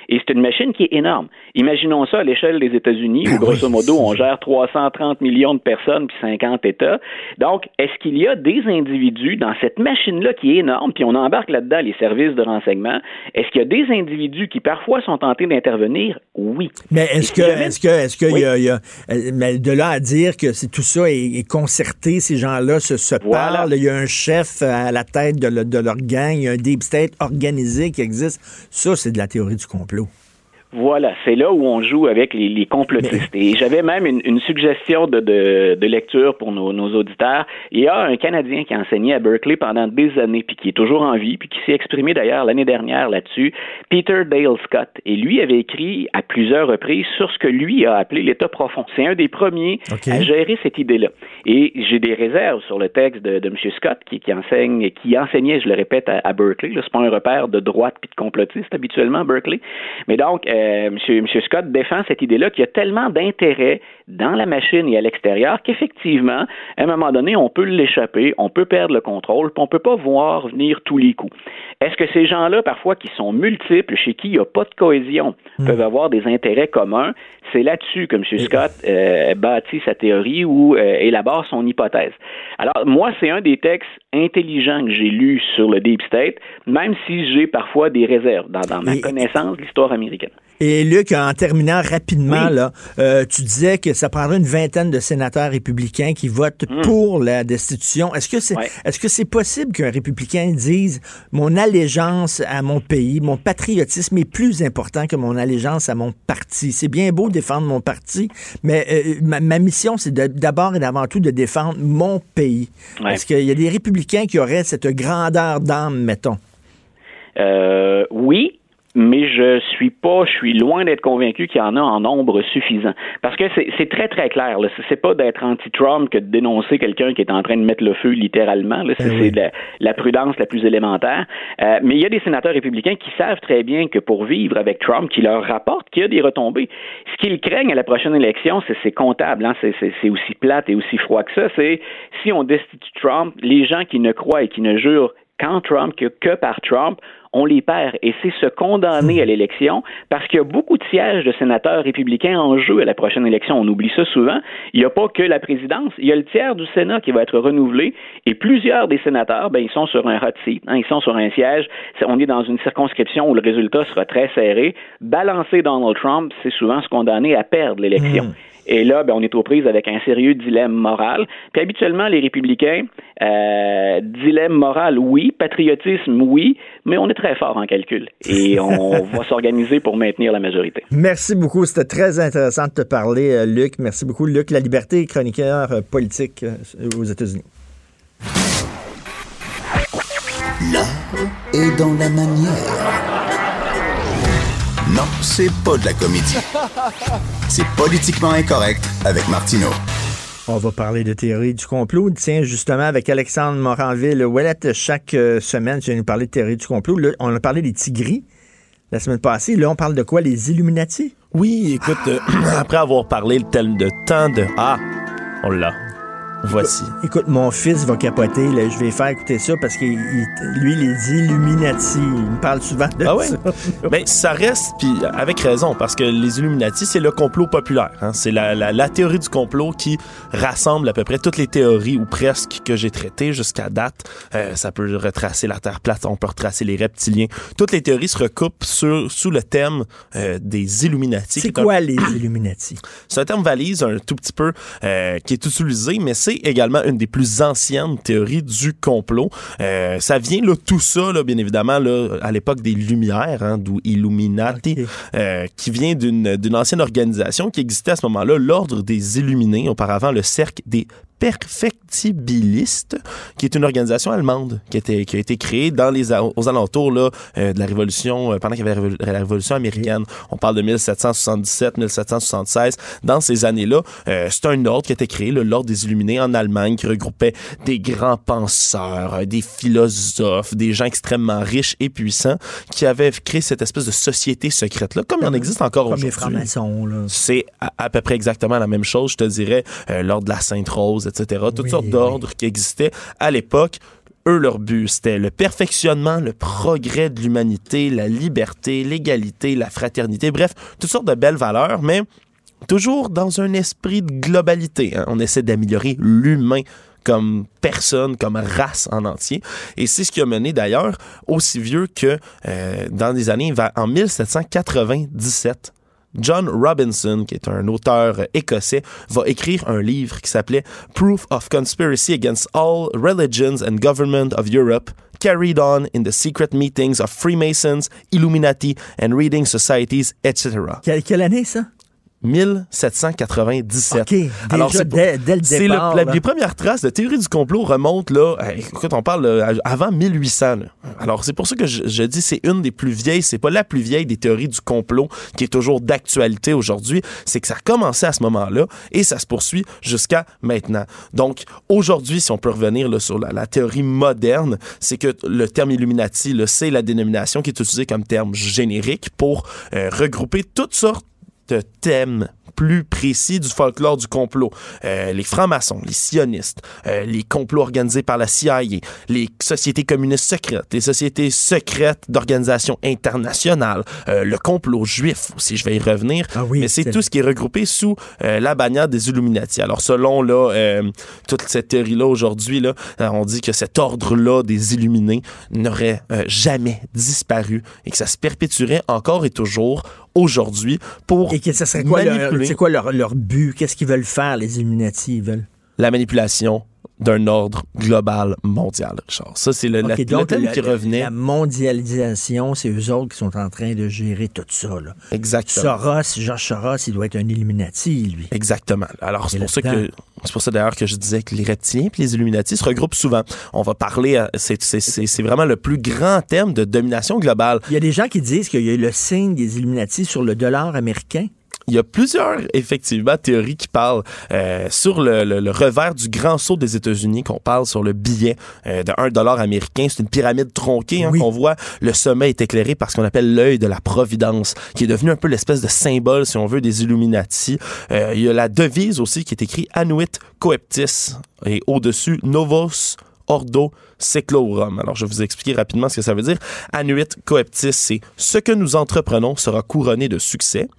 Et c'est une machine qui est énorme. Imaginons ça à l'échelle des États-Unis, où ben grosso modo, on gère 330 millions de personnes puis 50 États. Donc, est-ce qu'il y a des individus dans cette machine-là qui est énorme, puis on embarque là-dedans les services de renseignement, est-ce qu'il y a des individus qui parfois sont tentés d'intervenir? Oui. Mais est-ce que, est-ce que, est-ce qu'il y, a, euh, mais de là à dire que c'est tout ça est, concerté, ces gens-là se, se parlent, il y a un chef à la tête de, de leur gang, il y a un deep state organisé qui existe, ça, c'est de la théorie du complot. Voilà, c'est là où on joue avec les, les complotistes. Et j'avais même une, une suggestion de, de, de, lecture pour nos, nos, auditeurs. Il y a un Canadien qui a enseigné à Berkeley pendant des années, puis qui est toujours en vie, puis qui s'est exprimé d'ailleurs l'année dernière là-dessus, Peter Dale Scott. Et lui avait écrit à plusieurs reprises sur ce que lui a appelé l'État profond. C'est un des premiers à gérer cette idée-là. Et j'ai des réserves sur le texte de, de M. Scott qui, qui enseigne, qui enseignait, je le répète, à, à Berkeley. C'est pas un repère de droite puis de complotiste habituellement, Berkeley. Mais donc, euh, M. Scott défend cette idée-là qu'il y a tellement d'intérêt dans la machine et à l'extérieur qu'effectivement, à un moment donné, on peut l'échapper, on peut perdre le contrôle, puis on peut pas voir venir tous les coups. Est-ce que ces gens-là, parfois, qui sont multiples, chez qui il n'y a pas de cohésion, hmm. peuvent avoir des intérêts communs? C'est là-dessus que M. Scott euh, bâtit sa théorie ou euh, élabore son hypothèse. Alors, moi, c'est un des textes intelligents que j'ai lus sur le Deep State, même si j'ai parfois des réserves dans, ma connaissance de l'histoire américaine. Et Luc, en terminant rapidement, là, euh, tu disais que ça prendrait une vingtaine de sénateurs républicains qui votent hmm. pour la destitution. Est-ce que c'est est-ce que c'est possible qu'un républicain dise mon allégeance à mon pays, mon patriotisme est plus important que mon allégeance à mon parti? C'est bien beau défendre mon parti, mais euh, ma, mission, c'est d'abord et d'avant tout de défendre mon pays. Est-ce qu'il y a des républicains qui auraient cette grandeur d'âme, mettons? Euh, oui, mais je suis pas, je suis loin d'être convaincu qu'il y en a en nombre suffisant. Parce que c'est très, très clair. C'est pas d'être anti-Trump que de dénoncer quelqu'un qui est en train de mettre le feu littéralement. Ben c'est la, la, prudence la plus élémentaire. Euh, mais il y a des sénateurs républicains qui savent très bien que pour vivre avec Trump, qui leur rapporte qu'il y a des retombées. Ce qu'ils craignent à la prochaine élection, c'est comptable. Hein? C'est aussi plate et aussi froid que ça. C'est si on destitue Trump, les gens qui ne croient et qui ne jurent qu'en Trump, que, que par Trump, on les perd. Et c'est se condamner à l'élection parce qu'il y a beaucoup de sièges de sénateurs républicains en jeu à la prochaine élection. On oublie ça souvent. Il n'y a pas que la présidence. Il y a le tiers du Sénat qui va être renouvelé et plusieurs des sénateurs, ben, ils sont sur un hot seat. Hein, ils sont sur un siège. On est dans une circonscription où le résultat sera très serré. Balancer Donald Trump, c'est souvent se condamner à perdre l'élection. Hmm. Et là, ben, on est aux prises avec un sérieux dilemme moral. Puis habituellement, les républicains, euh, dilemme moral, oui, patriotisme, oui, mais on est très fort en calcul. Et (laughs) on va s'organiser pour maintenir la majorité. Merci beaucoup. C'était très intéressant de te parler, euh, Luc. Merci beaucoup, Luc. La Liberté, chroniqueur euh, politique aux États-Unis. L'art est dans la manière. Non, c'est pas de la comédie. (laughs) C'est politiquement incorrect avec Martineau. On va parler de théorie du complot. Tiens, justement, avec Alexandre Moranville, Ouellette, chaque euh, semaine, tu viens nous parler de théorie du complot. Là, on a parlé des tigris la semaine passée. Là, on parle de quoi? Les Illuminati? Oui, écoute, euh, (clears throat) après avoir parlé de temps de... Ah, on l'a. Voici. Écoute, mon fils va capoter. Là. Je vais faire écouter ça parce que il- lui, les Illuminati, il me parle souvent de Ah ouais? ça. (laughs) Ben, ça reste, puis avec raison, parce que les Illuminati, c'est le complot populaire. hein. C'est la, la- la théorie du complot qui rassemble à peu près toutes les théories, ou presque, que j'ai traitées jusqu'à date. Euh, ça peut retracer la Terre plate, on peut retracer les reptiliens. Toutes les théories se recoupent sur, sous le thème euh, des Illuminati. C'est est un- quoi les Illuminati? C'est un terme valise un tout petit peu euh, qui est utilisé, mais c'est également une des plus anciennes théories du complot. Euh, ça vient là tout ça, là, bien évidemment, là, à l'époque des Lumières, hein, d'où Illuminati, euh, qui vient d'une d'une ancienne organisation qui existait à ce moment-là, l'Ordre des Illuminés, auparavant le Cercle des perfectibilistes, qui est une organisation allemande qui a été, qui a été créée dans les, aux alentours là, euh, de la Révolution, euh, pendant qu'il y avait la, révol- la Révolution américaine. On parle de 1777, 1776. Dans ces années-là, euh, c'est un ordre qui a été créé, le l'Ordre des Illuminés en Allemagne, qui regroupait des grands penseurs, des philosophes, des gens extrêmement riches et puissants, qui avaient créé cette espèce de société secrète-là, comme il en existe encore Comme les aujourd'hui. francs-maçons. C'est à, à peu près exactement la même chose, je te dirais, l'ordre de la Sainte-Rose, etc. Toutes sortes d'ordres qui existaient à l'époque. Eux, leur but, c'était le perfectionnement, le progrès de l'humanité, la liberté, l'égalité, la fraternité, bref, toutes sortes de belles valeurs, mais toujours dans un esprit de globalité. hein. On essaie d'améliorer l'humain comme personne, comme race en entier. Et c'est ce qui a mené d'ailleurs aussi vieux que euh, dans les années, en 1797, John Robinson, qui est un auteur écossais, va écrire un livre qui s'appelait Proof of Conspiracy Against All Religions and Government of Europe, carried on in the secret meetings of Freemasons, Illuminati and reading societies, etc. Quelle année, ça? 1797. OK, déjà c'est dès- dès le départ, la- les premières traces de théorie du complot remontent là. Écoute, on parle euh, avant 1800. là. Alors c'est pour ça que je, je dis c'est une des plus vieilles. C'est pas la plus vieille des théories du complot qui est toujours d'actualité aujourd'hui. C'est que ça a commencé à ce moment-là et ça se poursuit jusqu'à maintenant. Donc aujourd'hui, si on peut revenir là, sur la, la théorie moderne, c'est que le terme Illuminati, c'est la dénomination qui est utilisée comme terme générique pour euh, regrouper toutes sortes thèmes plus précis du folklore du complot. Euh, les francs-maçons, les sionistes, euh, les complots organisés par la CIA, les sociétés communistes secrètes, les sociétés secrètes d'organisations internationales, euh, le complot juif aussi, je vais y revenir. Mais c'est tout ce qui est regroupé sous la bannière des Illuminati. Alors selon là, toute cette théorie-là aujourd'hui, là, on dit que cet ordre-là des Illuminés n'aurait jamais disparu et que ça se perpétuerait encore et toujours aujourd'hui pour Et que ça serait quoi, leur, manipuler c'est quoi leur, leur but? Qu'est-ce qu'ils veulent faire, les Illuminati? Ils veulent... la manipulation d'un ordre global mondial, Richard. Ça, c'est le, la- le thème la, qui revenait. la mondialisation, c'est eux autres qui sont en train de gérer tout ça. Là. Exactement. Soros, Georges Soros, il doit être un Illuminati, lui. Exactement. Alors, c'est pour ça que c'est pour ça d'ailleurs que je disais que les reptiliens et les Illuminati se regroupent souvent. On va parler, c'est- c'est- c'est vraiment le plus grand thème de domination globale. Il y a des gens qui disent qu'il y a eu le signe des Illuminati sur le dollar américain. Il y a plusieurs, effectivement, théories qui parlent euh, sur le, le- le revers du grand saut des États-Unis, qu'on parle sur le billet euh, de 1 dollar américain. C'est une pyramide tronquée hein, qu'on voit. Le sommet est éclairé par ce qu'on appelle l'œil de la Providence, qui est devenu un peu l'espèce de symbole, si on veut, des Illuminati. Euh, il y a la devise aussi qui est écrite Anuit Coeptis, et au-dessus, Novos Ordo Seclorum. Alors, je vais vous expliquer rapidement ce que ça veut dire. Anuit Coeptis, c'est ce que nous entreprenons sera couronné de succès.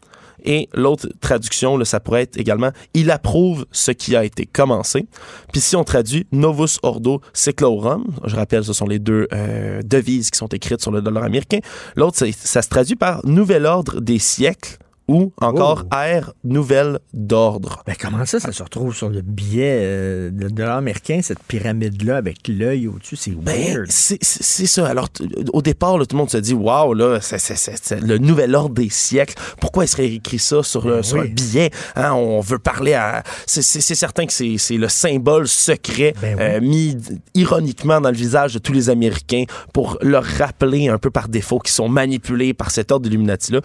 Et l'autre traduction, là, ça pourrait être également il approuve ce qui a été commencé. Puis si on traduit Novus Ordo Seclorum, je rappelle, ce sont les deux euh, devises qui sont écrites sur le dollar américain. L'autre, ça se traduit par Nouvel ordre des siècles ou encore R, nouvelle d'ordre. Mais comment ça, ça se retrouve sur le billet euh, de dollar américain, cette pyramide-là, avec l'œil au-dessus? C'est Ben, c'est c'est ça. Alors, au départ, là, tout le monde se dit, waouh, là, c'est- le nouvel ordre des siècles. Pourquoi il serait écrit ça sur, le- sur Ben oui. un billet? Hein, on veut parler à. C'est certain que c'est le symbole secret Ben euh, mis ironiquement dans le visage de tous les Américains pour leur rappeler un peu par défaut qu'ils sont manipulés par cet ordre d'Illuminati-là.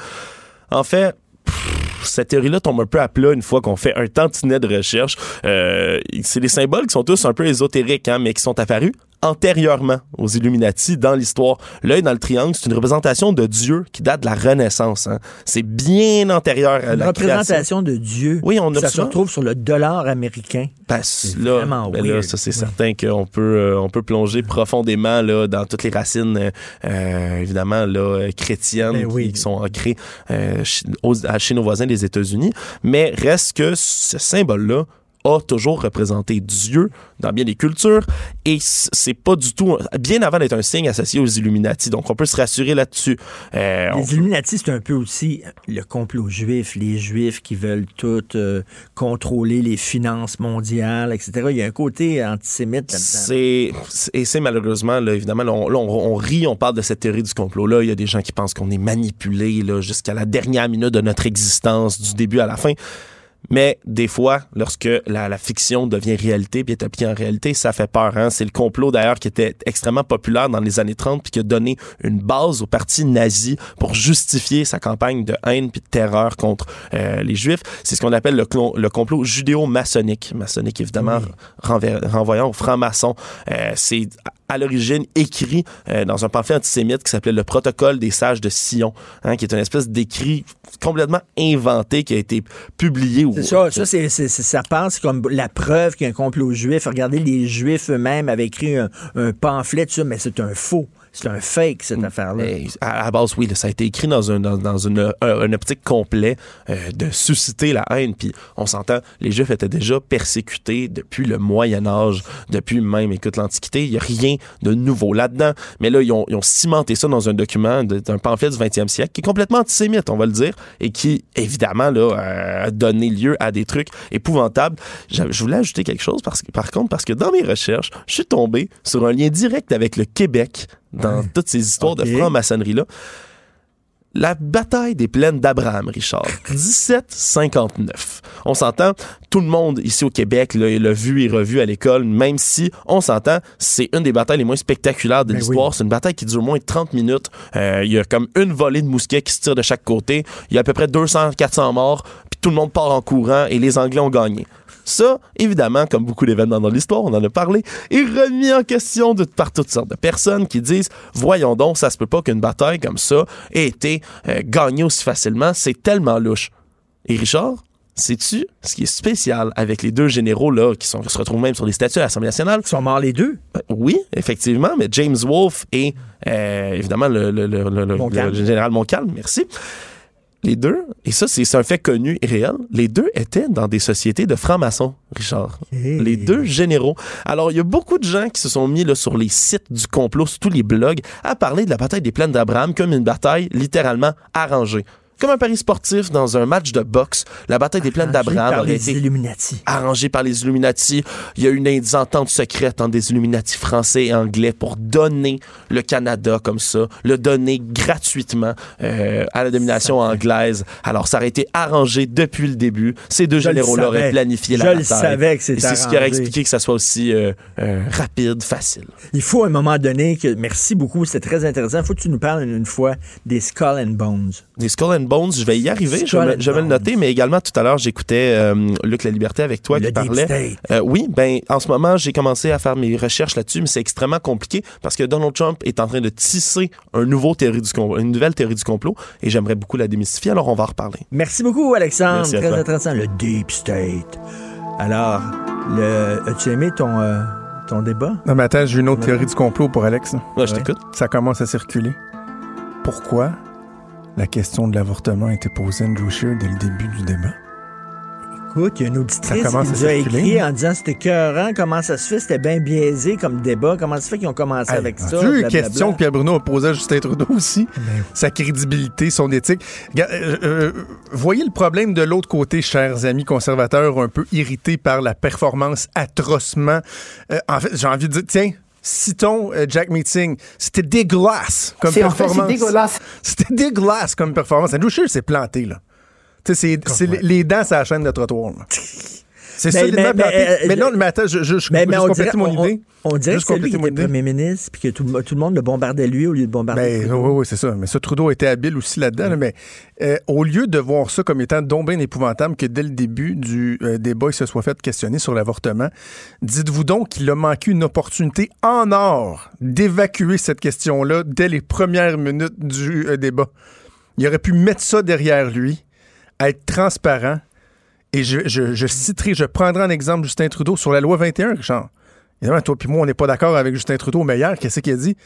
En fait, cette théorie-là tombe un peu à plat une fois qu'on fait un tantinet de recherche. Euh, c'est des symboles qui sont tous un peu ésotériques, hein, mais qui sont apparus antérieurement aux Illuminati dans l'histoire. L'œil dans le triangle, c'est une représentation de Dieu qui date de la Renaissance. hein. C'est bien antérieur à Une la création. représentation de Dieu. Oui, on a Ça se retrouve sur le dollar américain. Ben, là, vraiment ben là, ça c'est certain qu'on peut euh, on peut plonger profondément là dans toutes les racines euh, euh, évidemment là euh, chrétiennes Ben oui. qui, qui sont ancrées euh, chez, aux- chez nos voisins des États-Unis, mais reste que ce symbole là a toujours représenté Dieu dans bien des cultures et c'est pas du tout bien avant d'être un signe associé aux Illuminati donc on peut se rassurer là-dessus Euh, on- Les Illuminati, c'est un peu aussi le complot juif, les Juifs qui veulent tout euh, contrôler les finances mondiales, etc. Il y a un côté antisémite là-dedans. C'est et c'est malheureusement là évidemment là, on, là, on- on rit, on parle de cette théorie du complot là. Il y a des gens qui pensent qu'on est manipulé là jusqu'à la dernière minute de notre existence, du début à la fin. Mais des fois, lorsque la, la fiction devient réalité puis est appliquée en réalité, ça fait peur. Hein? C'est le complot d'ailleurs qui était extrêmement populaire dans les années 30 puis qui a donné une base au parti nazi pour justifier sa campagne de haine puis de terreur contre euh, les Juifs. C'est ce qu'on appelle le, le complot judéo-maçonnique. Maçonnique, évidemment, renvoyant aux francs-maçons. Euh, c'est à l'origine écrit euh, dans un pamphlet antisémite qui s'appelait le protocole des sages de Sion, hein, qui est une espèce d'écrit complètement inventé qui a été publié. C'est ça, ça, ça passe comme la preuve qu'il y a un complot juif. Regardez, les Juifs eux-mêmes avaient écrit un, un pamphlet, ça, mais c'est un faux. C'est un fake, cette affaire-là. Eh, à, la base, oui, là, ça a été écrit dans, un, dans, dans une, un- une optique complet euh, de susciter la haine. Puis on s'entend, les Juifs étaient déjà persécutés depuis le Moyen Âge, depuis même, écoute, l'Antiquité. Il n'y a rien de nouveau là-dedans. Mais là, ils ont, ils ont cimenté ça dans un document d'un pamphlet du 20e siècle qui est complètement antisémite, on va le dire, et qui, évidemment, là, euh, a donné lieu à des trucs épouvantables. Je, je voulais ajouter quelque chose, parce que, par contre, parce que dans mes recherches, je suis tombé sur un lien direct avec le Québec dans toutes ces histoires de franc-maçonnerie-là. La bataille des plaines d'Abraham, Richard, (laughs) 1759. On s'entend, tout le monde ici au Québec l'a vu et revu à l'école, même si on s'entend, c'est une des batailles les moins spectaculaires de Ben l'histoire. oui. C'est une bataille qui dure au moins 30 minutes. Euh, Il y a comme une volée de mousquets qui se tire de chaque côté. Il y a à peu près 200-400 morts, tout le monde part en courant et les Anglais ont gagné. Ça, évidemment, comme beaucoup d'événements dans l'histoire, on en a parlé, est remis en question de, par toutes sortes de personnes qui disent Voyons donc, ça se peut pas qu'une bataille comme ça ait été euh, gagnée aussi facilement, c'est tellement louche. Et Richard, sais-tu ce qui est spécial avec les deux généraux là qui sont, se retrouvent même sur les statuts à l'Assemblée nationale? Ils sont morts les deux. Euh, Oui, effectivement, mais James Wolfe et euh, évidemment le, le- le- le- le- Montcalm. le général Montcalm, merci. Les deux, et ça c'est un fait connu et réel, les deux étaient dans des sociétés de francs-maçons, Richard. Les deux généraux. Alors, il y a beaucoup de gens qui se sont mis là, sur les sites du complot, sur tous les blogs, à parler de la bataille des plaines d'Abraham comme une bataille littéralement arrangée. Comme un pari sportif dans un match de boxe, la bataille des plaines d'Abraham aurait été Illuminati. arrangé par les Illuminati. Il y a eu une entente secrète entre des Illuminati français et anglais pour donner le Canada comme ça, le donner gratuitement euh, à la domination anglaise. Alors, ça aurait été arrangé depuis le début. Ces deux Je généraux-là auraient planifié la Je le bataille. savais que c'était Et c'est ce qui aurait expliqué que ça soit aussi euh, euh, rapide, facile. Il faut à un moment donné que. Merci beaucoup, c'était très intéressant. Il faut que tu nous parles une, une fois des Skull and Bones. Des Skull and Bones, je vais y arriver. Je vais, je le noter, mais également tout à l'heure, j'écoutais euh, Luc La Liberté avec toi Le qui Deep parlait. State. Euh, oui, ben en ce moment, j'ai commencé à faire mes recherches là-dessus, mais c'est extrêmement compliqué parce que Donald Trump est en train de tisser un nouveau théorie du complot, une nouvelle théorie du complot, et j'aimerais beaucoup la démystifier. Alors on va en reparler. Merci beaucoup, Alexandre. Merci Très intéressant. Le Deep State. Alors, le, as-tu aimé ton, euh, ton débat? Non, mais attends, j'ai une autre théorie du complot pour Alex. Ouais, je t'écoute. Ça commence à circuler. Pourquoi la question de l'avortement a été posée à Andrew Scheer dès le début du débat? Écoute, il y a une auditrice Ça commence qui nous a écrit en disant c'était écœurant, comment ça se fait, c'était bien biaisé comme débat, comment ça se fait qu'ils ont commencé avec ça. Eu une question que Pierre Bruno a posée à Justin Trudeau aussi? Sa crédibilité, son éthique. Regarde, euh, euh, voyez le problème de l'autre côté, chers amis conservateurs, un peu irrités par la performance atrocement. euh, en fait, j'ai envie de dire, tiens, citons euh, Jack Meeting. C'était dégueulasse comme en fait, performance. dégueulasse. C'était dégueulasse comme performance. Andrew Scheer s'est planté, là. Tu sais, c'est c'est les- les dents sur la chaîne de trottoir. là. (laughs) C'est Mais- solidement mais- planté. mais, Mais, euh, non, mais attends, je, je, je, Mais, on dirait, mon on, idée. on dirait que c'est lui qui était premier ministre puis que tout, le- tout le monde le bombardait lui au lieu de bombarder Ben, oui, oui, c'est ça. Mais ça, Trudeau était habile aussi là-dedans. là, mais euh, au lieu de voir ça comme étant donc bien épouvantable que dès le début du euh, débat, il se soit fait questionner sur l'avortement, dites-vous donc qu'il a manqué une opportunité en or d'évacuer cette question-là dès les premières minutes du euh, débat. Il aurait pu mettre ça derrière lui, être transparent. Et je, citerai, je prendrai en exemple Justin Trudeau sur la loi 21, Richard. Évidemment, toi puis moi, on n'est pas d'accord avec Justin Trudeau, mais hier, qu'est-ce qu'il a dit?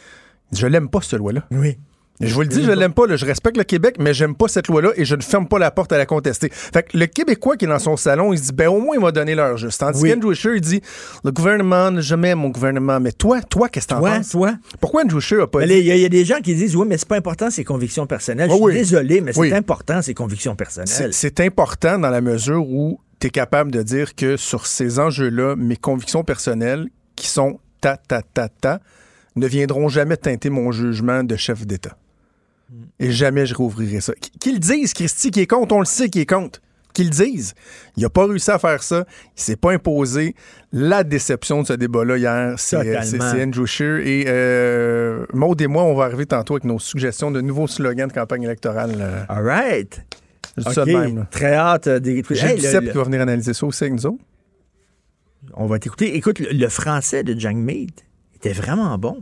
Je l'aime pas, cette loi-là. Oui. Je vous le dis, je l'aime pas. là. Je respecte le Québec, mais j'aime pas cette loi-là et je ne ferme pas la porte à la contester. Fait que le Québécois qui est dans son salon, il se dit, ben au moins, il m'a donné l'heure juste. Tandis Oui. qu'Andrew Scheer, il dit, le gouvernement jamais mon gouvernement. Mais toi, toi, qu'est-ce que t'en penses? toi? Pourquoi Andrew Scheer a pas Mais dit... Il y, a- il y a des gens qui disent oui, mais c'est pas important ses convictions personnelles. Je Ah suis oui. désolé, mais c'est Oui. important ses convictions personnelles. C'est c'est important dans la mesure où tu es capable de dire que sur ces enjeux-là, mes convictions personnelles, qui sont ta, ta, ta, ta, ne viendront jamais teinter mon jugement de chef d'État. Et jamais je rouvrirai ça. Qu- Qu'ils le disent, Christy, qui est contre, on le sait qui est contre. Qu'ils le disent. Il n'a pas réussi à faire ça. Il s'est pas imposé. La déception de ce débat-là hier, c'est Totalement. c'est- c'est Andrew Scheer. Et euh, Maud et moi, on va arriver tantôt avec nos suggestions de nouveaux slogans de campagne électorale. euh. All right. Ça de même. Très hâte euh. J'ai Hey, le- le- qui va venir analyser ça aussi avec nous autres. On va t'écouter. Écoute, le, le français de Jang Mead était vraiment bon.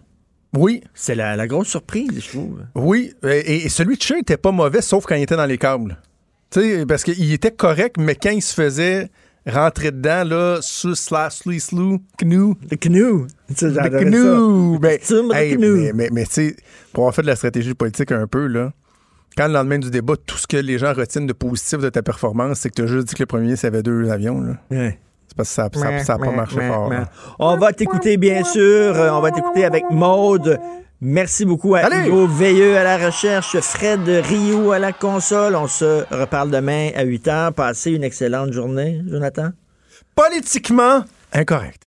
Oui. C'est la, la grosse surprise, je trouve. Oui, et, et celui de Scheer était pas mauvais, sauf quand il était dans les câbles. Tu sais, parce qu'il était correct, mais quand il se faisait rentrer dedans, là, sous slash slee slou, cnou. Le cnou. Ça, Le ça. Ben, hey, mais, mais, mais tu sais, pour avoir fait de la stratégie politique un peu, là, quand le lendemain du débat, tout ce que les gens retiennent de positif de ta performance, c'est que tu as juste dit que le premier ministre avait deux avions. Là. Ouais. C'est parce que ça n'a pas marché fort. là. On va t'écouter, bien sûr. Euh, On va t'écouter avec Maude. Merci beaucoup à Allez! Hugo Veilleux à la recherche, Fred Rio à la console. On se reparle demain à 8 h. Passez une excellente journée, Jonathan. Politiquement incorrect.